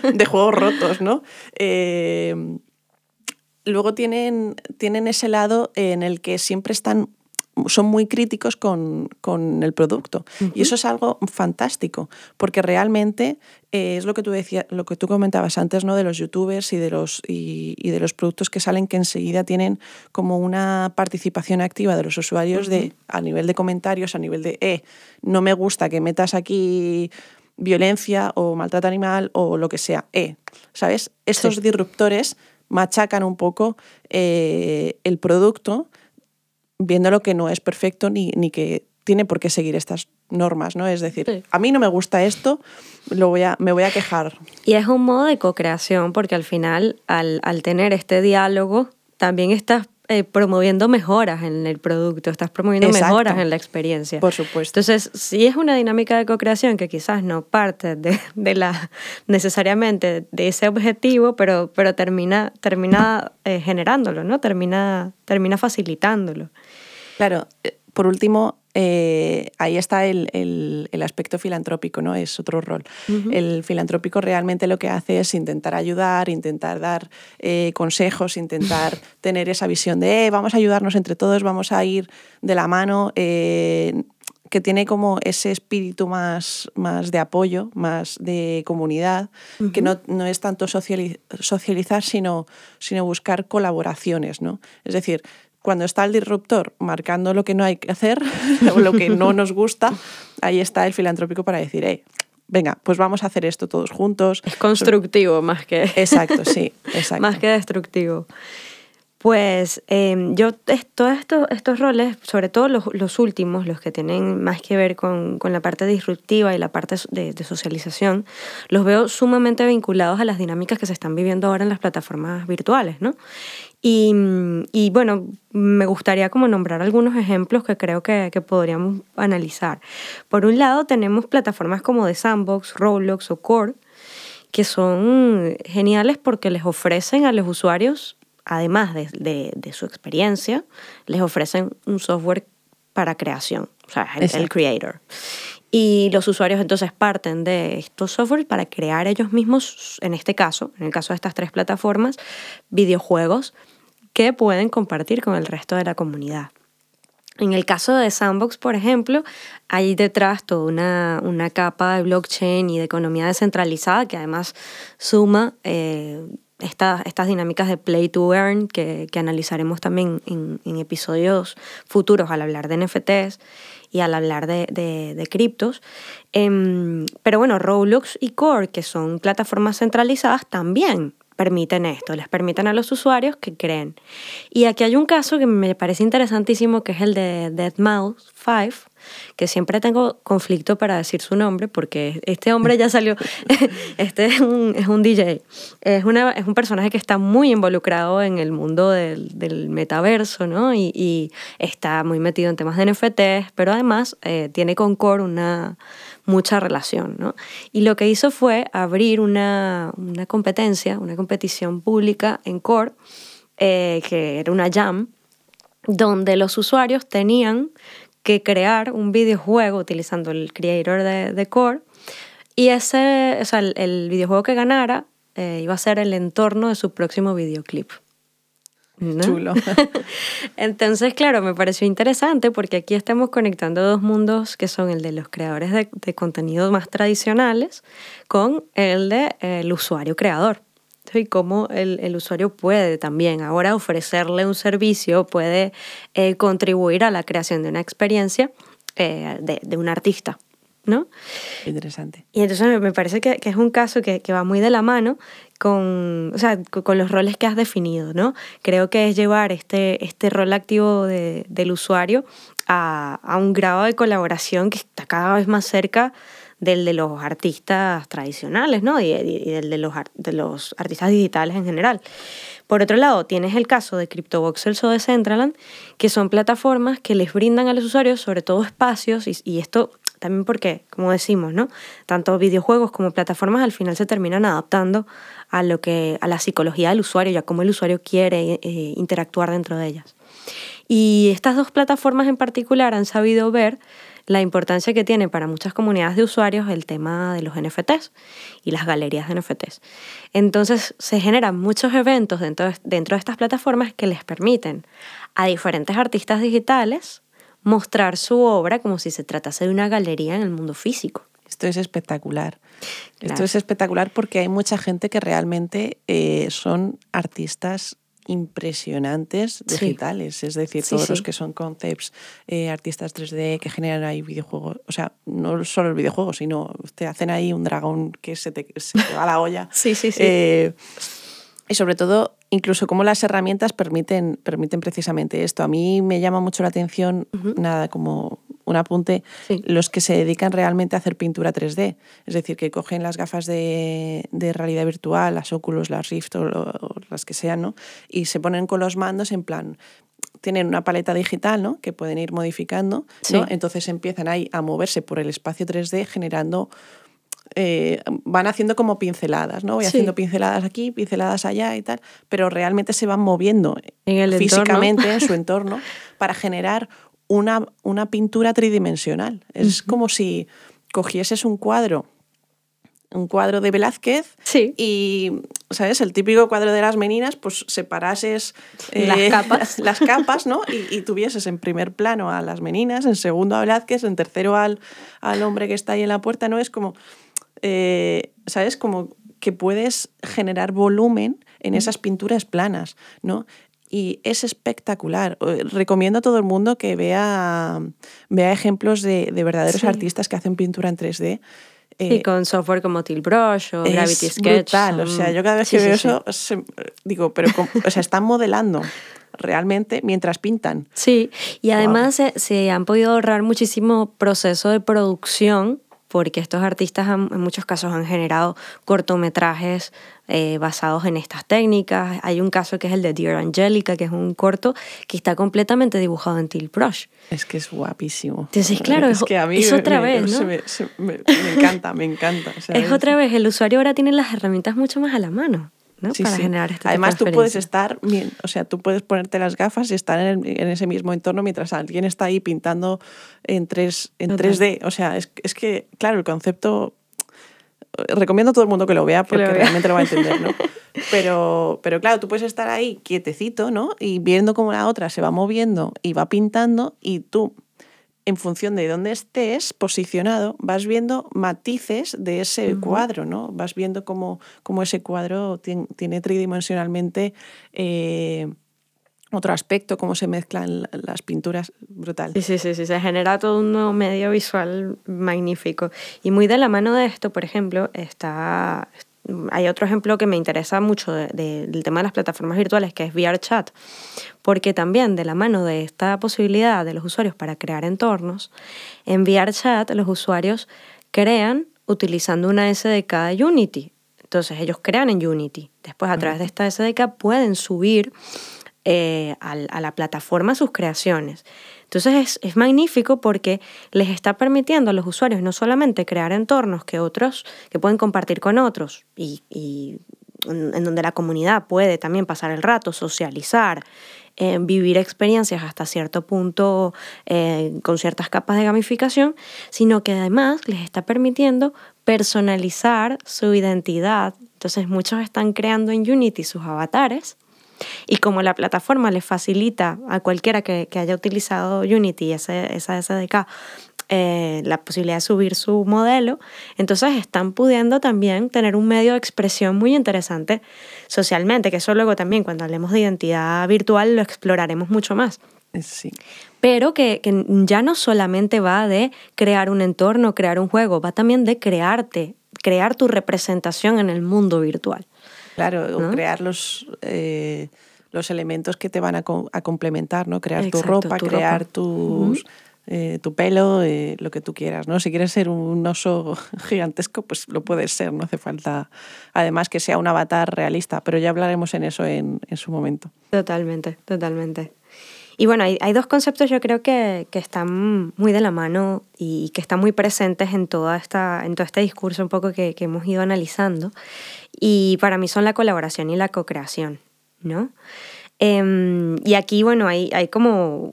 [laughs] de, juegos rotos, ¿no? Eh, luego tienen, tienen ese lado en el que siempre están son muy críticos con, el producto. Y eso es algo fantástico, porque realmente eh, es lo que tú decías, lo que tú comentabas antes, ¿no? De los youtubers y de los, y, de los productos que salen que enseguida tienen como una participación activa de los usuarios de, a nivel de comentarios, a nivel de eh, no me gusta que metas aquí violencia o maltrato animal o lo que sea. Eh, ¿Sabes? Estos disruptores machacan un poco eh, el producto viendo lo que no es perfecto ni, ni que tiene por qué seguir estas normas, ¿no? Es decir, a mí no me gusta esto, lo voy a, me voy a quejar. Y es un modo de co-creación porque al final, al, al tener este diálogo, también estás eh, promoviendo mejoras en el producto, estás promoviendo mejoras en la experiencia. Por supuesto. Entonces, si es una dinámica de co-creación que quizás no parte de, de, la necesariamente de ese objetivo, pero, pero termina, termina eh, generándolo, ¿no? Termina, termina facilitándolo. Claro, eh, por último, eh, ahí está el, el, aspecto filantrópico, ¿no? Es otro rol. El filantrópico realmente lo que hace es intentar ayudar, intentar dar eh, consejos, intentar [laughs] tener esa visión de vamos a ayudarnos entre todos, vamos a ir de la mano. que que tiene como ese espíritu más, más de apoyo, más de comunidad, que no, no, es tanto socializar, sino, sino buscar colaboraciones, ¿no? Es decir, cuando está el disruptor marcando lo que no hay que hacer [laughs] o lo que no nos gusta, ahí está el filantrópico para decir, hey, venga, pues vamos a hacer esto todos juntos. Es constructivo más que... [laughs] Exacto, sí, exacto. más que destructivo. Pues em, yo todos estos, estos roles, sobre todo los, los, últimos, los que tienen más que ver con, con la parte disruptiva y la parte de, de, socialización, los veo sumamente vinculados a las dinámicas que se están viviendo ahora en las plataformas virtuales, ¿no? Y, y bueno, me gustaría como nombrar algunos ejemplos que creo que, que, podríamos analizar. Por un lado, tenemos plataformas como The Sandbox, Roblox o Core, que son geniales porque les ofrecen a los usuarios además de, de, su experiencia, les ofrecen un software para creación, o sea, el, creator. Y los usuarios entonces parten de estos softwares para crear ellos mismos, en este caso, en el caso de estas tres plataformas, videojuegos que pueden compartir con el resto de la comunidad. En el caso de Sandbox, por ejemplo, hay detrás toda una, una capa de blockchain y de economía descentralizada que además suma eh, estas dinámicas de play to earn que, que analizaremos también en, episodios futuros al hablar de NFTs y al hablar de, de, de criptos. Em, pero bueno, Roblox y Core, que son plataformas centralizadas, también permiten esto, les permiten a los usuarios que creen. Y aquí hay un caso que me parece interesantísimo, que es el de deadmau 5, que siempre tengo conflicto para decir su nombre, porque este hombre ya salió, [laughs] este es un, es un DJ, es, una, es un personaje que está muy involucrado en el mundo del, del metaverso, ¿no? Y, y, está muy metido en temas de NFTs, pero además eh, tiene con Core una mucha relación. ¿no? Y lo que hizo fue abrir una, una competencia, una competición pública en Core, eh, que era una jam, donde los usuarios tenían que crear un videojuego utilizando el creator de, Core y ese, o sea, el, el videojuego que ganara eh, iba a ser el entorno de su próximo videoclip. Chulo. [laughs] Entonces, claro, me pareció interesante porque aquí estamos conectando dos mundos que son el de los creadores de, de contenido más tradicionales con el de el usuario creador. Y cómo el, el, usuario puede también ahora ofrecerle un servicio, puede eh, contribuir a la creación de una experiencia eh, de, de un artista. ¿No? Interesante. Y entonces me parece que, que es un caso que, que, va muy de la mano con, o sea, con los roles que has definido, ¿no? Creo que es llevar este, este rol activo de, del usuario a, a, un grado de colaboración que está cada vez más cerca del de los artistas tradicionales, ¿no? Y, y del de los, de los artistas digitales en general. Por otro lado, tienes el caso de CryptoVoxels o de Centraland, que son plataformas que les brindan a los usuarios sobre todo espacios, y, y esto también porque, como decimos, ¿no? Tanto videojuegos como plataformas al final se terminan adaptando a lo que a la psicología del usuario y a cómo el usuario quiere eh, interactuar dentro de ellas. Y estas dos plataformas en particular han sabido ver la importancia que tiene para muchas comunidades de usuarios el tema de los NFTs y las galerías de NFTs. Entonces se generan muchos eventos dentro de, dentro de estas plataformas que les permiten a diferentes artistas digitales mostrar su obra como si se tratase de una galería en el mundo físico. Esto es espectacular. Claro. Esto es espectacular porque hay mucha gente que realmente eh, son artistas impresionantes digitales, sí. es decir, sí, todos sí. los que son concepts, eh, artistas 3D que generan ahí videojuegos, o sea, no solo el videojuego, sino te hacen ahí un dragón que se te, se te va a la olla. [laughs] sí, sí, sí. Eh, y sobre todo, incluso cómo las herramientas permiten, permiten precisamente esto. A mí me llama mucho la atención, uh -huh. nada, como un apunte, sí. los que se dedican realmente a hacer pintura 3D. Es decir, que cogen las gafas de, de realidad virtual, las Oculus, las Rift o, o, las que sean, ¿no? Y se ponen con los mandos en plan, tienen una paleta digital, ¿no? Que pueden ir modificando, sí. ¿no? Entonces empiezan ahí a moverse por el espacio 3D generando eh, van haciendo como pinceladas, ¿no? Voy sí. haciendo pinceladas aquí, pinceladas allá y tal, pero realmente se van moviendo en físicamente entorno. en su [laughs] entorno para generar una, una pintura tridimensional. Es uh -huh. como si cogieses un cuadro un cuadro de Velázquez Sí. y, ¿sabes? El típico cuadro de las meninas, pues separases Las capas. [laughs] las capas, ¿no? Y, y tuvieses en primer plano a las meninas, en segundo a Velázquez, en tercero al, al hombre que está ahí en la puerta, ¿no? Es como, eh, ¿sabes? Como que puedes generar volumen en esas pinturas planas, ¿no? Y es espectacular. Eh, Recomiendo a todo el mundo que vea, vea ejemplos de, de verdaderos Sí. artistas que hacen pintura en 3D. Y Eh, con software como Tilbrush o Gravity Sketch. brutal. O sea, yo cada vez sí, que sí, veo eso, se- digo, pero o sea, están modelando realmente mientras pintan. Sí, y además se, se han podido ahorrar muchísimo proceso de producción porque estos artistas han- en muchos casos han generado cortometrajes eh, basados en estas técnicas. Hay un caso que es el de Dear Angelica, que es un corto que está completamente dibujado en Tilt Brush. Es que es guapísimo. Entonces, claro, es es- que a mí es me- otra me- vez, ¿no? se me, se me- me encanta, me encanta. o sea, Es otra vez, el usuario ahora tiene las herramientas mucho más a la mano ¿no? Sí, para sí. generar este tipo Además, de tú puedes estar, o sea, tú puedes ponerte las gafas y estar en, ese mismo entorno mientras alguien está ahí pintando en, 3, en Total. 3D. O sea, es, es que, claro, el concepto. Recomiendo a todo el mundo que lo vea porque lo vea. realmente lo va a entender, ¿no? [laughs] Pero, pero claro, tú puedes estar ahí quietecito, ¿no? Y viendo cómo la otra se va moviendo y va pintando y tú, en función de dónde estés posicionado, vas viendo matices de ese cuadro, ¿no? Vas viendo cómo, cómo ese cuadro tien- tiene tridimensionalmente eh, otro aspecto, cómo se mezclan la- las pinturas, brutal. Sí, sí, sí, sí, se genera todo un nuevo medio visual magnífico. Y muy de la mano de esto, por ejemplo, está... Hay otro ejemplo que me interesa mucho de- de- del tema de las plataformas virtuales, que es VRChat, porque también de la mano de esta posibilidad de los usuarios para crear entornos, en VRChat los usuarios crean utilizando una SDK de Unity. Entonces ellos crean en Unity. Después a través de esta SDK pueden subir eh, a, la plataforma sus creaciones. Entonces es, es magnífico porque les está permitiendo a los usuarios no solamente crear entornos que otros, que pueden compartir con otros y, en donde la comunidad puede también pasar el rato, socializar, eh, vivir experiencias hasta cierto punto eh, con ciertas capas de gamificación, sino que además les está permitiendo personalizar su identidad. Entonces muchos están creando en Unity sus avatares y como la plataforma le facilita a cualquiera que, que haya utilizado Unity, ese, esa SDK, eh, la posibilidad de subir su modelo, entonces están pudiendo también tener un medio de expresión muy interesante socialmente, que eso luego también cuando hablemos de identidad virtual lo exploraremos mucho más. Sí. Pero que, que ya no solamente va de crear un entorno, crear un juego, va también de crearte, crear tu representación en el mundo virtual. Claro, o crear los, eh, los elementos que te van a, co- a complementar, ¿no? Crear tu ropa, tu crear ropa. tus, eh, tu pelo, eh, lo que tú quieras, ¿no? Si quieres ser un oso [laughs] gigantesco, pues lo puedes ser, no hace falta, además, que sea un avatar realista, pero ya hablaremos en eso en, en su momento. Totalmente, totalmente. Y bueno, hay, hay dos conceptos yo creo que, que están muy de la mano y que están muy presentes en, toda esta, en todo este discurso un poco que, que hemos ido analizando. Y para mí son la colaboración y la co-creación, ¿no? Em, y aquí, bueno, hay, hay como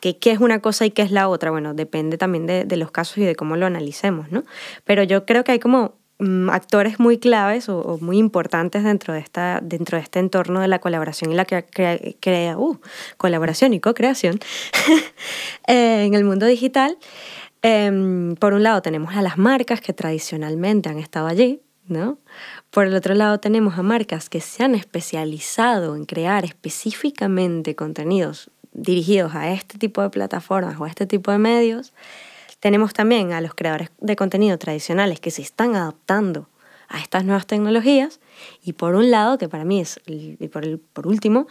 ¿Qué, es una cosa y qué es la otra? Bueno, depende también de, de los casos y de cómo lo analicemos, ¿no? Pero yo creo que hay como actores muy claves o, o muy importantes dentro de, esta, dentro de este entorno de la colaboración y la crea- crea- uh, colaboración y co-creación [laughs] eh, en el mundo digital. Em, por un lado tenemos a las marcas que tradicionalmente han estado allí, ¿no? Por el otro lado tenemos a marcas que se han especializado en crear específicamente contenidos dirigidos a este tipo de plataformas o a este tipo de medios. Tenemos también a los creadores de contenido tradicionales que se están adaptando a estas nuevas tecnologías y por un lado, que para mí es, y por, el- por último,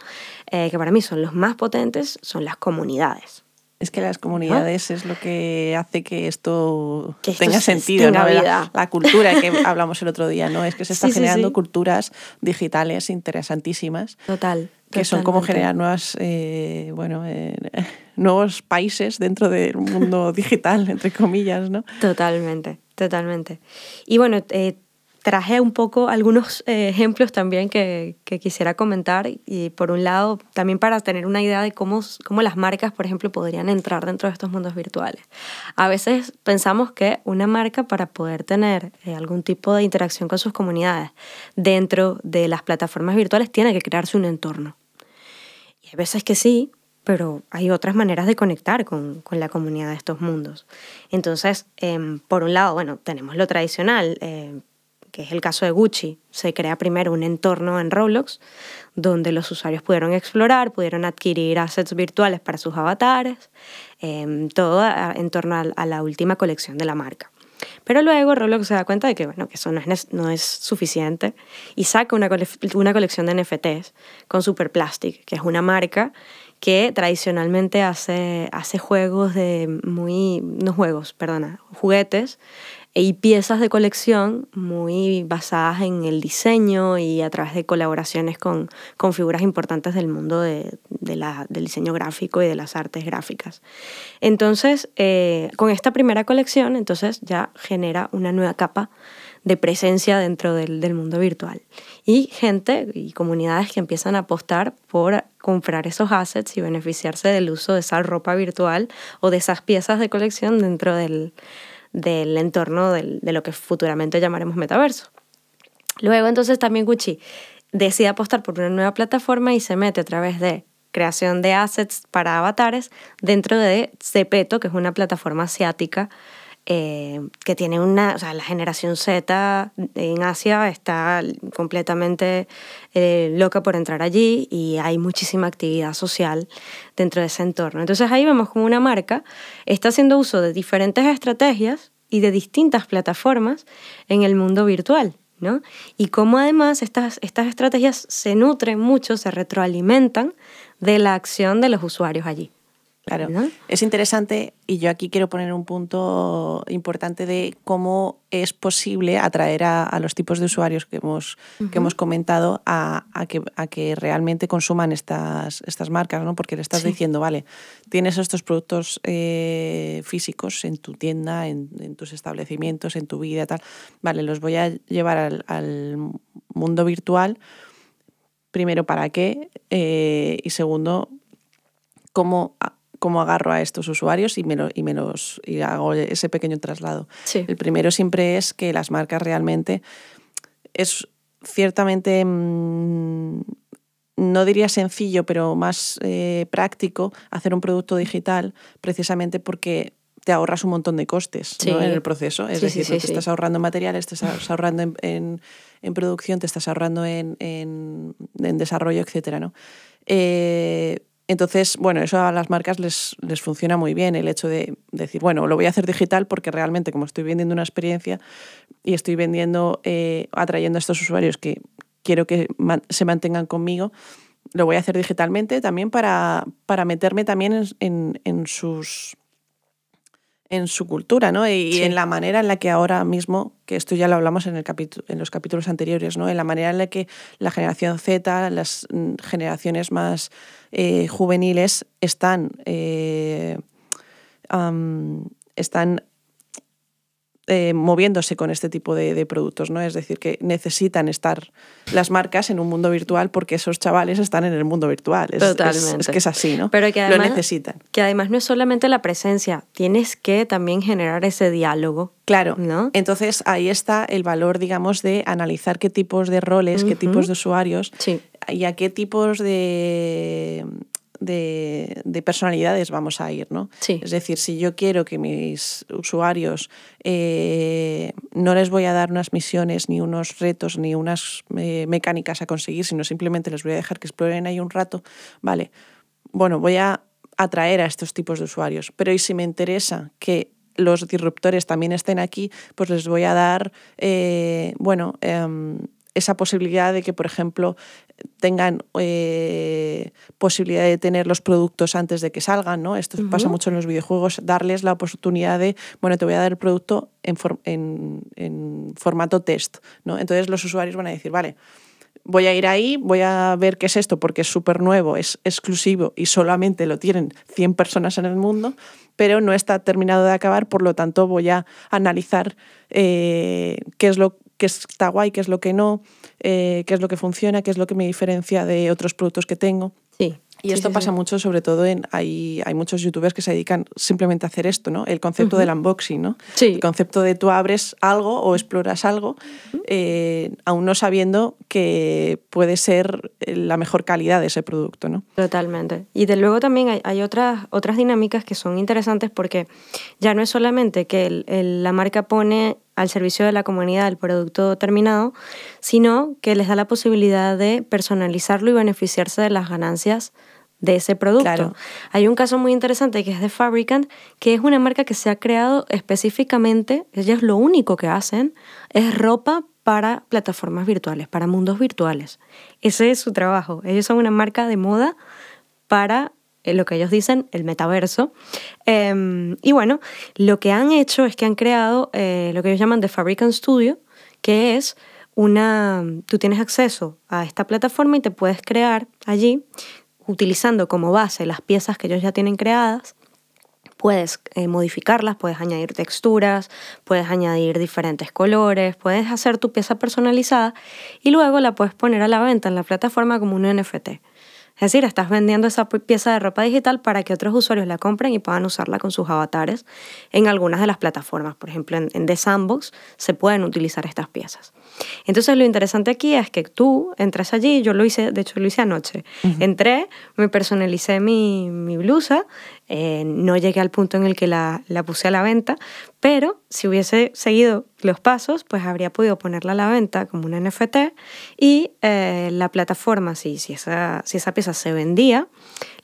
eh, que para mí son los más potentes, son las comunidades. Es que las comunidades es lo que hace que esto Que esto tenga se- sentido, tenga ¿no? La-. La, cultura que [laughs] hablamos el otro día, ¿no? Es que se está Sí, sí, generando sí. culturas digitales interesantísimas Total. que son como generar nuevas, eh, bueno, eh, nuevos países dentro del mundo [laughs] digital, entre comillas, ¿no? Totalmente, totalmente. Y bueno, eh, traje un poco algunos eh, ejemplos también que, que, quisiera comentar y por un lado también para tener una idea de cómo, cómo las marcas, por ejemplo, podrían entrar dentro de estos mundos virtuales. A veces pensamos que una marca para poder tener eh, algún tipo de interacción con sus comunidades dentro de las plataformas virtuales tiene que crearse un entorno. Y hay veces que sí, pero hay otras maneras de conectar con, con la comunidad de estos mundos. Entonces, em, por un lado, bueno, tenemos lo tradicional. Eh, que es el caso de Gucci, se crea primero un entorno en Roblox donde los usuarios pudieron explorar, pudieron adquirir assets virtuales para sus avatares, em, todo en torno a, la última colección de la marca. Pero luego Roblox se da cuenta de que, bueno, que eso no es, no es suficiente y saca una, una colección de NFTs con Superplastic, que es una marca que tradicionalmente hace, hace juegos de muy, no juegos, perdona, juguetes y piezas de colección muy basadas en el diseño y a través de colaboraciones con, con figuras importantes del mundo de, de la, del diseño gráfico y de las artes gráficas. Entonces, eh, con esta primera colección, entonces ya genera una nueva capa de presencia dentro del, del, mundo virtual. Y gente y comunidades que empiezan a apostar por comprar esos assets y beneficiarse del uso de esa ropa virtual o de esas piezas de colección dentro del, del entorno de lo que futuramente llamaremos metaverso. Luego entonces también Gucci decide apostar por una nueva plataforma y se mete a través de creación de assets para avatares dentro de Cepeto, que es una plataforma asiática eh, que tiene una, o sea, la generación Z en Asia está completamente eh, loca por entrar allí y hay muchísima actividad social dentro de ese entorno. Entonces ahí vemos como una marca está haciendo uso de diferentes estrategias y de distintas plataformas en el mundo virtual. ¿no? Y cómo además estas, estas estrategias se nutren mucho, se retroalimentan de la acción de los usuarios allí. Claro, es interesante y yo aquí quiero poner un punto importante de cómo es posible atraer a, los tipos de usuarios que hemos, que hemos comentado a, que, a que realmente consuman estas, estas marcas, ¿no? porque le estás diciendo, vale, tienes estos productos eh, físicos en tu tienda, en, tus establecimientos, en tu vida, tal, vale, los voy a llevar al, al mundo virtual, primero, ¿para qué? Eh, y segundo, cómo cómo agarro a estos usuarios y, me, y, y hago ese pequeño traslado. El primero siempre es que las marcas realmente es ciertamente, mm, no diría sencillo, pero más eh, práctico hacer un producto digital precisamente porque te ahorras un montón de costes en el proceso. Es decir, te estás ahorrando en materiales, te estás ahorrando en, en, producción, te estás ahorrando en, en desarrollo, etc. ¿no? Eh, entonces, bueno, eso a las marcas les, les, funciona muy bien, el hecho de decir, bueno, lo voy a hacer digital porque realmente como estoy vendiendo una experiencia y estoy vendiendo, eh, atrayendo a estos usuarios que quiero que se mantengan conmigo, lo voy a hacer digitalmente también para, para meterme también en, en sus en su cultura, ¿no? Y en la manera en la que ahora mismo, que esto ya lo hablamos en, el en los capítulos anteriores, ¿no? En la manera en la que la generación Z, las mm, generaciones más eh, juveniles están, eh, están eh, moviéndose con este tipo de, productos, ¿no? Es decir, que necesitan estar las marcas en un mundo virtual porque esos chavales están en el mundo virtual. Es, Totalmente. Es, que es así, ¿no? Pero que además, Lo necesitan. Que además no es solamente la presencia, tienes que también generar ese diálogo. Claro, ¿no? Entonces ahí está el valor, digamos, de analizar qué tipos de roles, qué tipos de usuarios y a qué tipos de de, personalidades vamos a ir, ¿no? Es decir, si yo quiero que mis usuarios eh, no les voy a dar unas misiones, ni unos retos, ni unas eh, mecánicas a conseguir, sino simplemente les voy a dejar que exploren ahí un rato, vale, bueno, voy a atraer a estos tipos de usuarios. Pero y si me interesa que los disruptores también estén aquí, pues les voy a dar, eh, bueno, em, esa posibilidad de que, por ejemplo, tengan eh, posibilidad de tener los productos antes de que salgan, ¿no? Esto pasa mucho en los videojuegos, darles la oportunidad de, bueno, te voy a dar el producto en, en, formato test, ¿no? Entonces los usuarios van a decir, vale, voy a ir ahí, voy a ver qué es esto porque es súper nuevo, es exclusivo y solamente lo tienen 100 personas en el mundo, pero no está terminado de acabar, por lo tanto voy a analizar eh, qué es lo qué está guay, qué es lo que no, eh, qué es lo que funciona, qué es lo que me diferencia de otros productos que tengo. Sí. Y esto pasa mucho, sobre todo en. Hay, hay muchos youtubers que se dedican simplemente a hacer esto, ¿no? El concepto del unboxing, ¿no? Sí. El concepto de tú abres algo o exploras algo, eh, aún no sabiendo que puede ser la mejor calidad de ese producto, ¿no? Totalmente. Y de luego también hay, hay otras, otras dinámicas que son interesantes porque ya no es solamente que el- el- la marca pone al servicio de la comunidad el producto terminado, sino que les da la posibilidad de personalizarlo y beneficiarse de las ganancias de ese producto. Claro. Hay un caso muy interesante que es de Fabricant, que es una marca que se ha creado específicamente, ellos lo único que hacen es ropa para plataformas virtuales, para mundos virtuales. Ese es su trabajo. Ellos son una marca de moda para lo que ellos dicen, el metaverso. Eh, y bueno, lo que han hecho es que han creado eh, lo que ellos llaman The Fabricant Studio, que es una... Tú tienes acceso a esta plataforma y te puedes crear allí, utilizando como base las piezas que ellos ya tienen creadas, puedes eh, modificarlas, puedes añadir texturas, puedes añadir diferentes colores, puedes hacer tu pieza personalizada y luego la puedes poner a la venta en la plataforma como un NFT. Es decir, estás vendiendo esa pi- pieza de ropa digital para que otros usuarios la compren y puedan usarla con sus avatares en algunas de las plataformas. Por ejemplo, en, en The Sandbox se pueden utilizar estas piezas. Entonces, lo interesante aquí es que tú entras allí, yo lo hice, de hecho lo hice anoche. Entré, me personalicé mi, mi blusa, eh, no llegué al punto en el que la, la puse a la venta, pero si hubiese seguido los pasos, pues habría podido ponerla a la venta como un NFT y eh, la plataforma, si, si, esa, si esa pieza se vendía,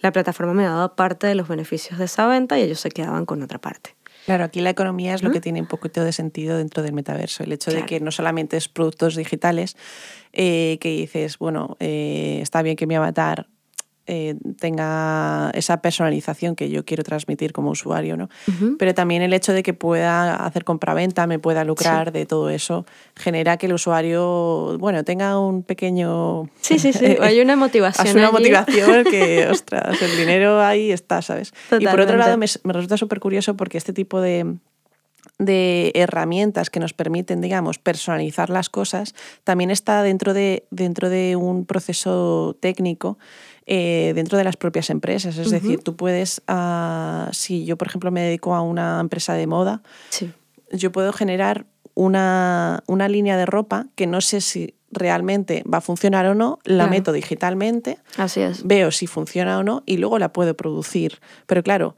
la plataforma me daba parte de los beneficios de esa venta y ellos se quedaban con otra parte. Claro, aquí la economía es lo que tiene un poquito de sentido dentro del metaverso. El hecho de que no solamente es productos digitales, eh, que dices, bueno, eh, está bien que mi avatar eh, tenga esa personalización que yo quiero transmitir como usuario, ¿no? Pero también el hecho de que pueda hacer compraventa, me pueda lucrar de todo eso, genera que el usuario, bueno, tenga un pequeño... Sí, sí, sí, [laughs] hay una motivación Hace una allí. motivación que, [laughs] ostras, el dinero ahí está, ¿sabes? Y por otro lado, me, me resulta súper curioso porque este tipo de, de herramientas que nos permiten, digamos, personalizar las cosas, también está dentro de, dentro de un proceso técnico eh, dentro de las propias empresas. Es decir, tú puedes, ah, si yo, por ejemplo, me dedico a una empresa de moda, Sí. yo puedo generar una, una línea de ropa que no sé si realmente va a funcionar o no, la Claro. meto digitalmente, Así es. veo si funciona o no y luego la puedo producir. Pero claro,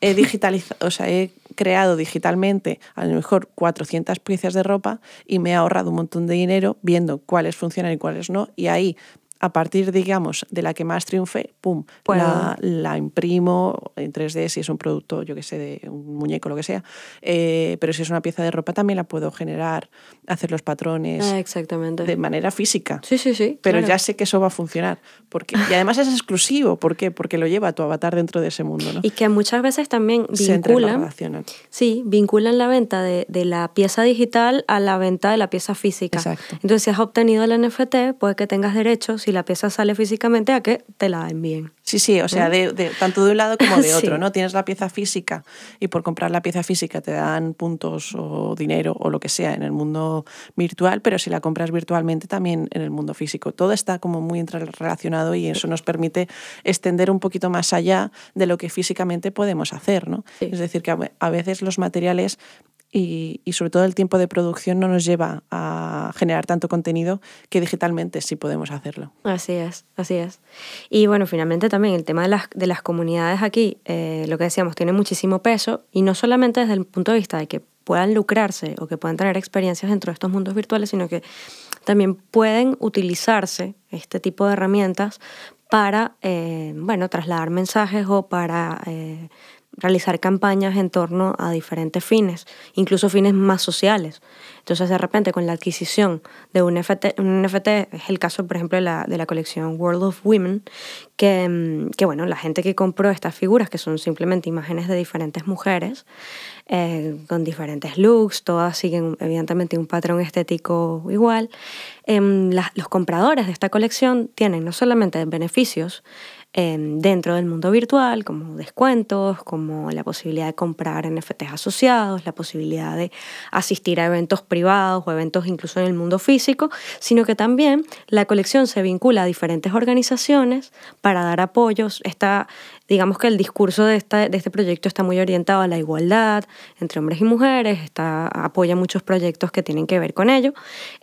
he digitalizado, o sea, he creado digitalmente a lo mejor 400 piezas de ropa y me he ahorrado un montón de dinero viendo cuáles funcionan y cuáles no. Y ahí, a partir, digamos, de la que más triunfe, pum, Puedo. la, la imprimo en 3D si es un producto, yo que sé, de un muñeco, lo que sea. Eh, pero si es una pieza de ropa también la puedo generar, hacer los patrones Ah, exactamente. de manera física. Sí, sí, sí. Pero claro. ya sé que eso va a funcionar. Porque, y además es exclusivo. ¿Por qué? Porque lo lleva tu avatar dentro de ese mundo. ¿no? Y que muchas veces también Se vinculan, entrerelacionan. sí, vinculan la venta de, de la pieza digital a la venta de la pieza física. Exacto. Entonces, si has obtenido el NFT, puede que tengas derecho, si la pieza sale físicamente, a que te la envíen. Sí, sí, o sea, de, de- tanto de un lado como de [laughs] Sí. otro, ¿no? Tienes la pieza física y por comprar la pieza física te dan puntos o dinero o lo que sea en el mundo virtual, pero si la compras virtualmente también en el mundo físico. Todo está como muy interrelacionado y eso nos permite extender un poquito más allá de lo que físicamente podemos hacer, ¿no? Sí. Es decir, que a veces los materiales y, y sobre todo el tiempo de producción no nos lleva a generar tanto contenido que digitalmente sí podemos hacerlo. Así es, así es. Y bueno, finalmente también el tema de las, de las comunidades aquí, eh, lo que decíamos, tiene muchísimo peso y no solamente desde el punto de vista de que puedan lucrarse o que puedan tener experiencias dentro de estos mundos virtuales, sino que también pueden utilizarse este tipo de herramientas para, eh, bueno, trasladar mensajes o para eh, realizar campañas en torno a diferentes fines, incluso fines más sociales. Entonces, de repente, con la adquisición de un NFT, un NFT es el caso, por ejemplo, de la, de la colección World of Women, que, mm, que, bueno, la gente que compró estas figuras, que son simplemente imágenes de diferentes mujeres, eh, con diferentes looks, todas siguen evidentemente un patrón estético igual, las- los compradores de esta colección tienen no solamente beneficios, dentro del mundo virtual, como descuentos, como la posibilidad de comprar NFTs asociados, la posibilidad de asistir a eventos privados o eventos incluso en el mundo físico, sino que también la colección se vincula a diferentes organizaciones para dar apoyos. Está, digamos que el discurso de, esta, de este proyecto está muy orientado a la igualdad entre hombres y mujeres, está, apoya muchos proyectos que tienen que ver con ello.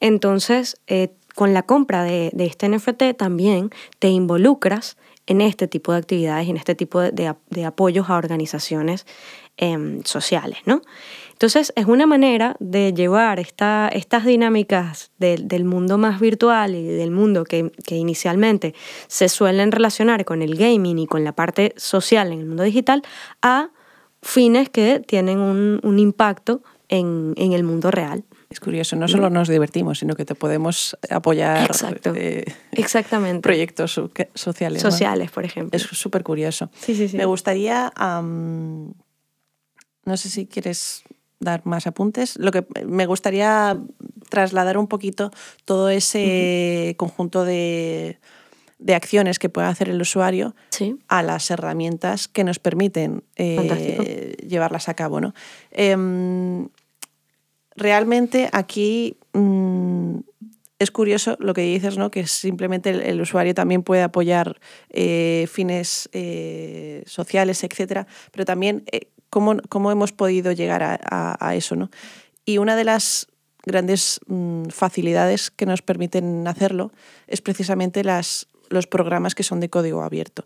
Entonces, eh, con la compra de, este NFT también te involucras en este tipo de actividades y en este tipo de, apoyos a organizaciones em, sociales, ¿no? Entonces es una manera de llevar esta, estas dinámicas del mundo más virtual y del mundo que, inicialmente se suelen relacionar con el gaming y con la parte social en el mundo digital a fines que tienen un, impacto en el mundo real. Es curioso, no solo nos divertimos, sino que te podemos apoyar Exacto. Eh, Exactamente. proyectos sociales. Sociales, por ejemplo. Es súper curioso. Sí, sí, sí. Me gustaría, no sé si quieres dar más apuntes, lo que me gustaría trasladar un poquito todo ese conjunto de, de, acciones que puede hacer el usuario a las herramientas que nos permiten eh, llevarlas a cabo. ¿no? Em, realmente aquí mm, es curioso lo que dices, ¿no? que simplemente el, usuario también puede apoyar eh, fines eh, sociales, etcétera, pero también eh, cómo, hemos podido llegar a, eso. ¿no? Y una de las grandes mm, facilidades que nos permiten hacerlo es precisamente las los programas que son de código abierto.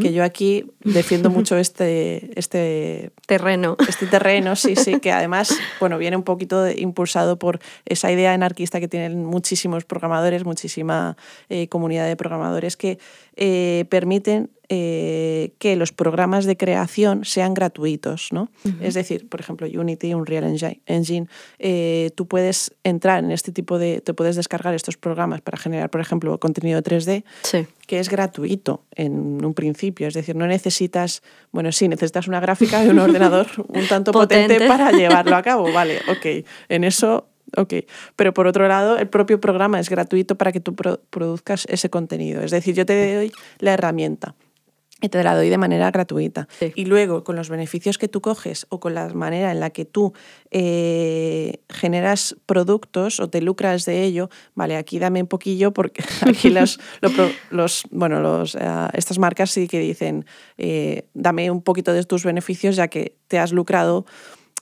Que yo aquí defiendo [laughs] mucho este, este terreno. Este terreno, sí, sí, que además, bueno, viene un poquito impulsado por esa idea anarquista que tienen muchísimos programadores, muchísima eh, comunidad de programadores que eh, permiten eh, que los programas de creación sean gratuitos. ¿no? Es decir, por ejemplo, Unity, Unreal Engine, eh, tú puedes entrar en este tipo de, te puedes descargar estos programas para generar, por ejemplo, contenido 3D, que es gratuito en un principio. Es decir, no necesitas, bueno, sí, necesitas una gráfica y un [laughs] ordenador un tanto potente. potente para llevarlo a cabo. Vale, ok, en eso Ok, pero por otro lado, el propio programa es gratuito para que tú produzcas ese contenido. Es decir, yo te doy la herramienta y te la doy de manera gratuita. Y luego, con los beneficios que tú coges o con la manera en la que tú eh, generas productos o te lucras de ello, vale, aquí dame un poquillo porque [laughs] aquí [laughs] los, los, bueno, los, eh, estas marcas sí que dicen, eh, dame un poquito de tus beneficios ya que te has lucrado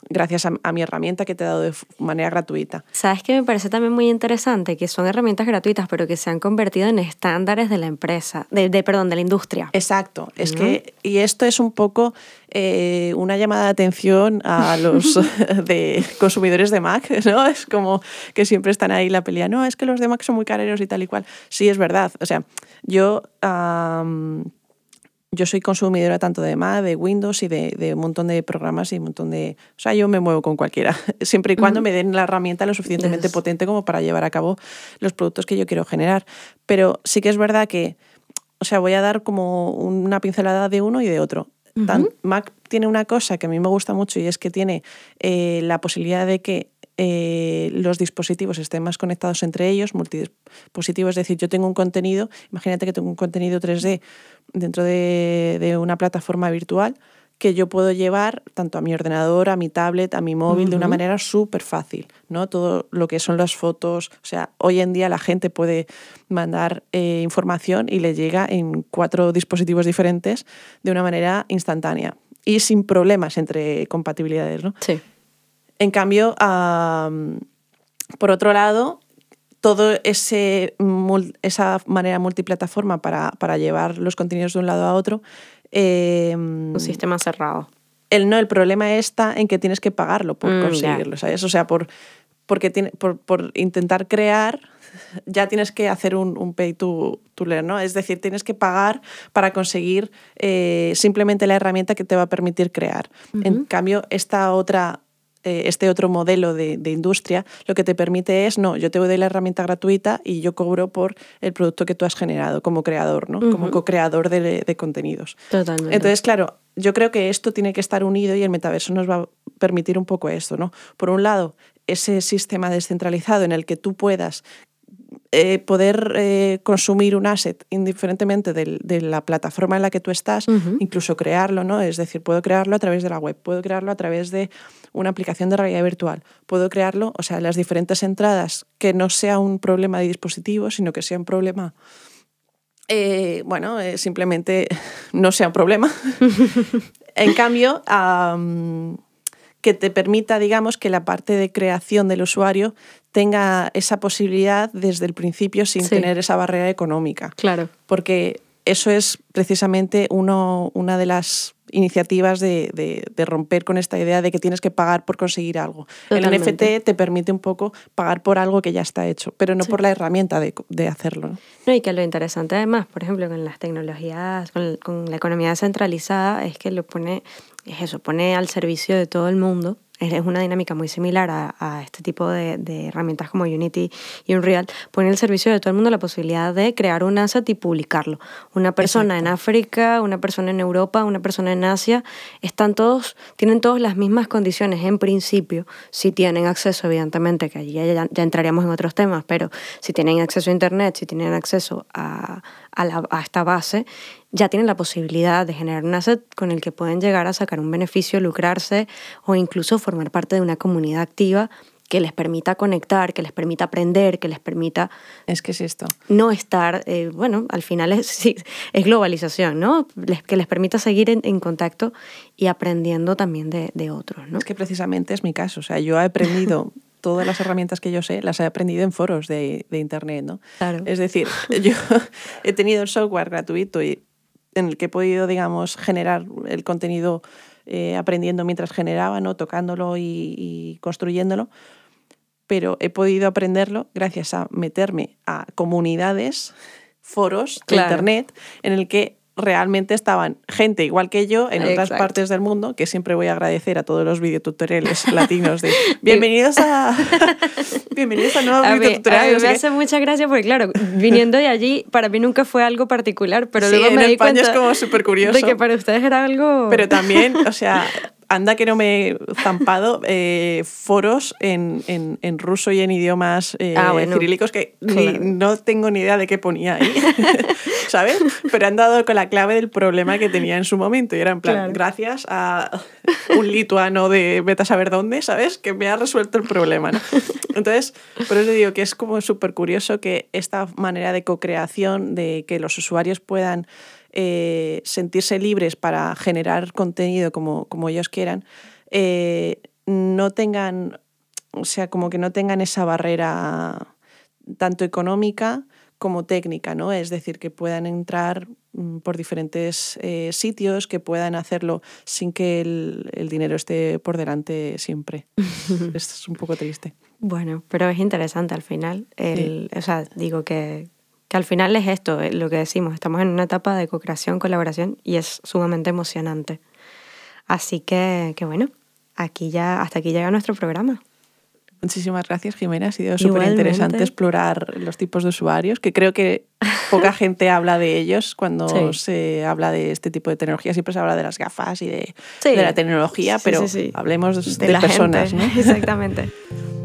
gracias a, mi herramienta que te he dado de manera gratuita. Sabes que me parece también muy interesante que son herramientas gratuitas, pero que se han convertido en estándares de la empresa, de, perdón, de la industria. Exacto. Es que, y esto es un poco eh, una llamada de atención a los [laughs] de consumidores de Mac, ¿no? Es como que siempre están ahí la pelea, no, es que los de Mac son muy careros y tal y cual. Sí, es verdad. O sea, yo yo soy consumidora tanto de Mac, de Windows y de, un montón de programas y un montón de... O sea, yo me muevo con cualquiera, [laughs] siempre y cuando me den la herramienta lo suficientemente potente como para llevar a cabo los productos que yo quiero generar. Pero sí que es verdad que, o sea, voy a dar como una pincelada de uno y de otro. Mac tiene una cosa que a mí me gusta mucho y es que tiene eh, la posibilidad de que eh, los dispositivos estén más conectados entre ellos, multidispositivos, es decir, yo tengo un contenido, imagínate que tengo un contenido 3D dentro de, una plataforma virtual que yo puedo llevar tanto a mi ordenador, a mi tablet, a mi móvil de una manera súper fácil, ¿no? Todo lo que son las fotos, o sea, hoy en día la gente puede mandar eh, información y le llega en cuatro dispositivos diferentes de una manera instantánea y sin problemas entre compatibilidades, ¿no? Sí. En cambio, por otro lado, todo ese esa manera multiplataforma para, para, llevar los contenidos de un lado a otro. Em, un sistema cerrado. El, no, el problema está en que tienes que pagarlo por mm, conseguirlo, ¿sabes? O sea, por, porque tiene, por, por, intentar crear, [laughs] ya tienes que hacer un, un, pay to, to learn, ¿no? Es decir, tienes que pagar para conseguir eh, simplemente la herramienta que te va a permitir crear. En cambio, esta otra este otro modelo de, industria, lo que te permite es, no, yo te doy la herramienta gratuita y yo cobro por el producto que tú has generado como creador, ¿no? Como co-creador de, de, contenidos. Totalmente. Entonces, claro, yo creo que esto tiene que estar unido y el metaverso nos va a permitir un poco esto, ¿no? Por un lado, ese sistema descentralizado en el que tú puedas eh, poder eh, consumir un asset indiferentemente de la plataforma en la que tú estás, incluso crearlo, ¿no? Es decir, puedo crearlo a través de la web, puedo crearlo a través de una aplicación de realidad virtual, puedo crearlo, o sea, las diferentes entradas, que no sea un problema de dispositivo, sino que sea un problema eh, bueno, simplemente [laughs] no sea un problema. [laughs] en cambio, que te permita, digamos, que la parte de creación del usuario tenga esa posibilidad desde el principio sin tener esa barrera económica. Claro. Porque eso es precisamente uno, una de las iniciativas de, de, romper con esta idea de que tienes que pagar por conseguir algo. El NFT te permite un poco pagar por algo que ya está hecho, pero no por la herramienta de, de hacerlo. ¿no? ¿no? y que lo interesante además, por ejemplo, con las tecnologías, con, con la economía centralizada, es que lo pone, es eso, pone al servicio de todo el mundo. Es una dinámica muy similar a, este tipo de, herramientas como Unity y Unreal, pone al servicio de todo el mundo la posibilidad de crear un asset y publicarlo. Una persona en África, una persona en Europa, una persona en Asia, están todos, tienen todas las mismas condiciones. En principio, si tienen acceso, evidentemente, que allí ya, ya entraríamos en otros temas, pero si tienen acceso a Internet, si tienen acceso a, a, esta base, ya tienen la posibilidad de generar un asset con el que pueden llegar a sacar un beneficio, lucrarse o incluso formar parte de una comunidad activa que les permita conectar, que les permita aprender, que les permita... Es que es esto. No estar, eh, bueno, al final es, [laughs] es globalización, ¿no? que les permita seguir en, contacto y aprendiendo también de, de, otros, ¿no? Es que precisamente es mi caso, o sea, yo he aprendido [laughs] todas las herramientas que yo sé las he aprendido en foros de, de Internet, ¿no? Claro. Es decir, [laughs] yo he tenido el software gratuito y en el que he podido, digamos, generar el contenido eh, aprendiendo mientras generaba, ¿no? tocándolo y, construyéndolo, pero he podido aprenderlo gracias a meterme a comunidades, foros de Internet, en el que realmente estaban gente igual que yo en otras partes del mundo, que siempre voy a agradecer a todos los videotutoriales [laughs] latinos de bienvenidos a [laughs] bienvenidos a nuevos videotutoriales. me hace mucha gracia porque claro, viniendo de allí para mí nunca fue algo particular, pero sí, luego me en di España cuenta es como súper curioso. de que para ustedes era algo Pero también, o sea, [laughs] anda que no me he zampado [laughs] eh, foros en, en, en, ruso y en idiomas eh, Ah, bueno. cirílicos que ni- Claro. no tengo ni idea de qué ponía ahí, [laughs] ¿sabes? Pero han dado con la clave del problema que tenía en su momento y era en plan, Claro. gracias a un lituano de vete a saber dónde, ¿sabes? Que me ha resuelto el problema, ¿no? Entonces, por eso digo que es como súper curioso que esta manera de co-creación, de que los usuarios puedan eh, sentirse libres para generar contenido como, como ellos quieran, eh, no tengan, o sea, como que no tengan esa barrera tanto económica como técnica, ¿no? Es decir, que puedan entrar mm, por diferentes eh, sitios, que puedan hacerlo sin que el, el dinero esté por delante siempre. [laughs] Esto es un poco triste. Bueno, pero es interesante al final. El, O sea, digo que, que al final es esto, eh, lo que decimos, estamos en una etapa de co-creación, colaboración y es sumamente emocionante. Así que, que bueno, aquí ya, hasta aquí llega nuestro programa. Muchísimas gracias, Jimena. Ha sido súper interesante explorar los tipos de usuarios, que creo que [laughs] poca gente habla de ellos cuando Sí. se habla de este tipo de tecnología. Siempre se habla de las gafas y de, Sí. de la tecnología, Sí, pero hablemos de, De, personas. gente. ¿no? [laughs] Exactamente. [laughs]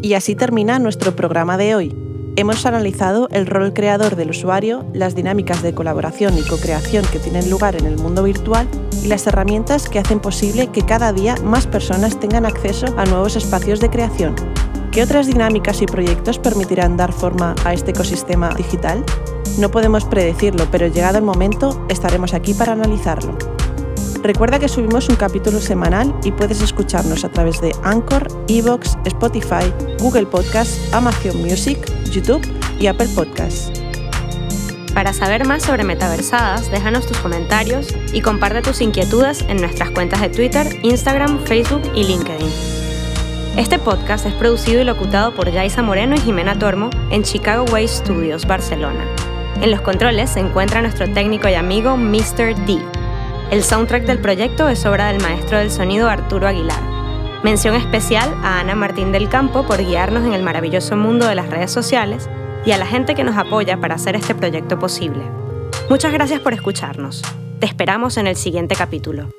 Y así termina nuestro programa de hoy. Hemos analizado el rol creador del usuario, las dinámicas de colaboración y co-creación que tienen lugar en el mundo virtual y las herramientas que hacen posible que cada día más personas tengan acceso a nuevos espacios de creación. ¿Qué otras dinámicas y proyectos permitirán dar forma a este ecosistema digital? No podemos predecirlo, pero llegado el momento estaremos aquí para analizarlo. Recuerda que subimos un capítulo semanal y puedes escucharnos a través de Anchor, Evox, Spotify, Google Podcast, Amazon Music, YouTube y Apple Podcasts. Para saber más sobre Metaversadas, déjanos tus comentarios y comparte tus inquietudes en nuestras cuentas de Twitter, Instagram, Facebook y LinkedIn. Este podcast es producido y locutado por Yaisa Moreno y Jimena Tormo en Chicago Way Studios, Barcelona. En los controles se encuentra nuestro técnico y amigo Mr. D. El soundtrack del proyecto es obra del maestro del sonido Arturo Aguilar. Mención especial a Ana Martín del Campo por guiarnos en el maravilloso mundo de las redes sociales y a la gente que nos apoya para hacer este proyecto posible. Muchas gracias por escucharnos. Te esperamos en el siguiente capítulo.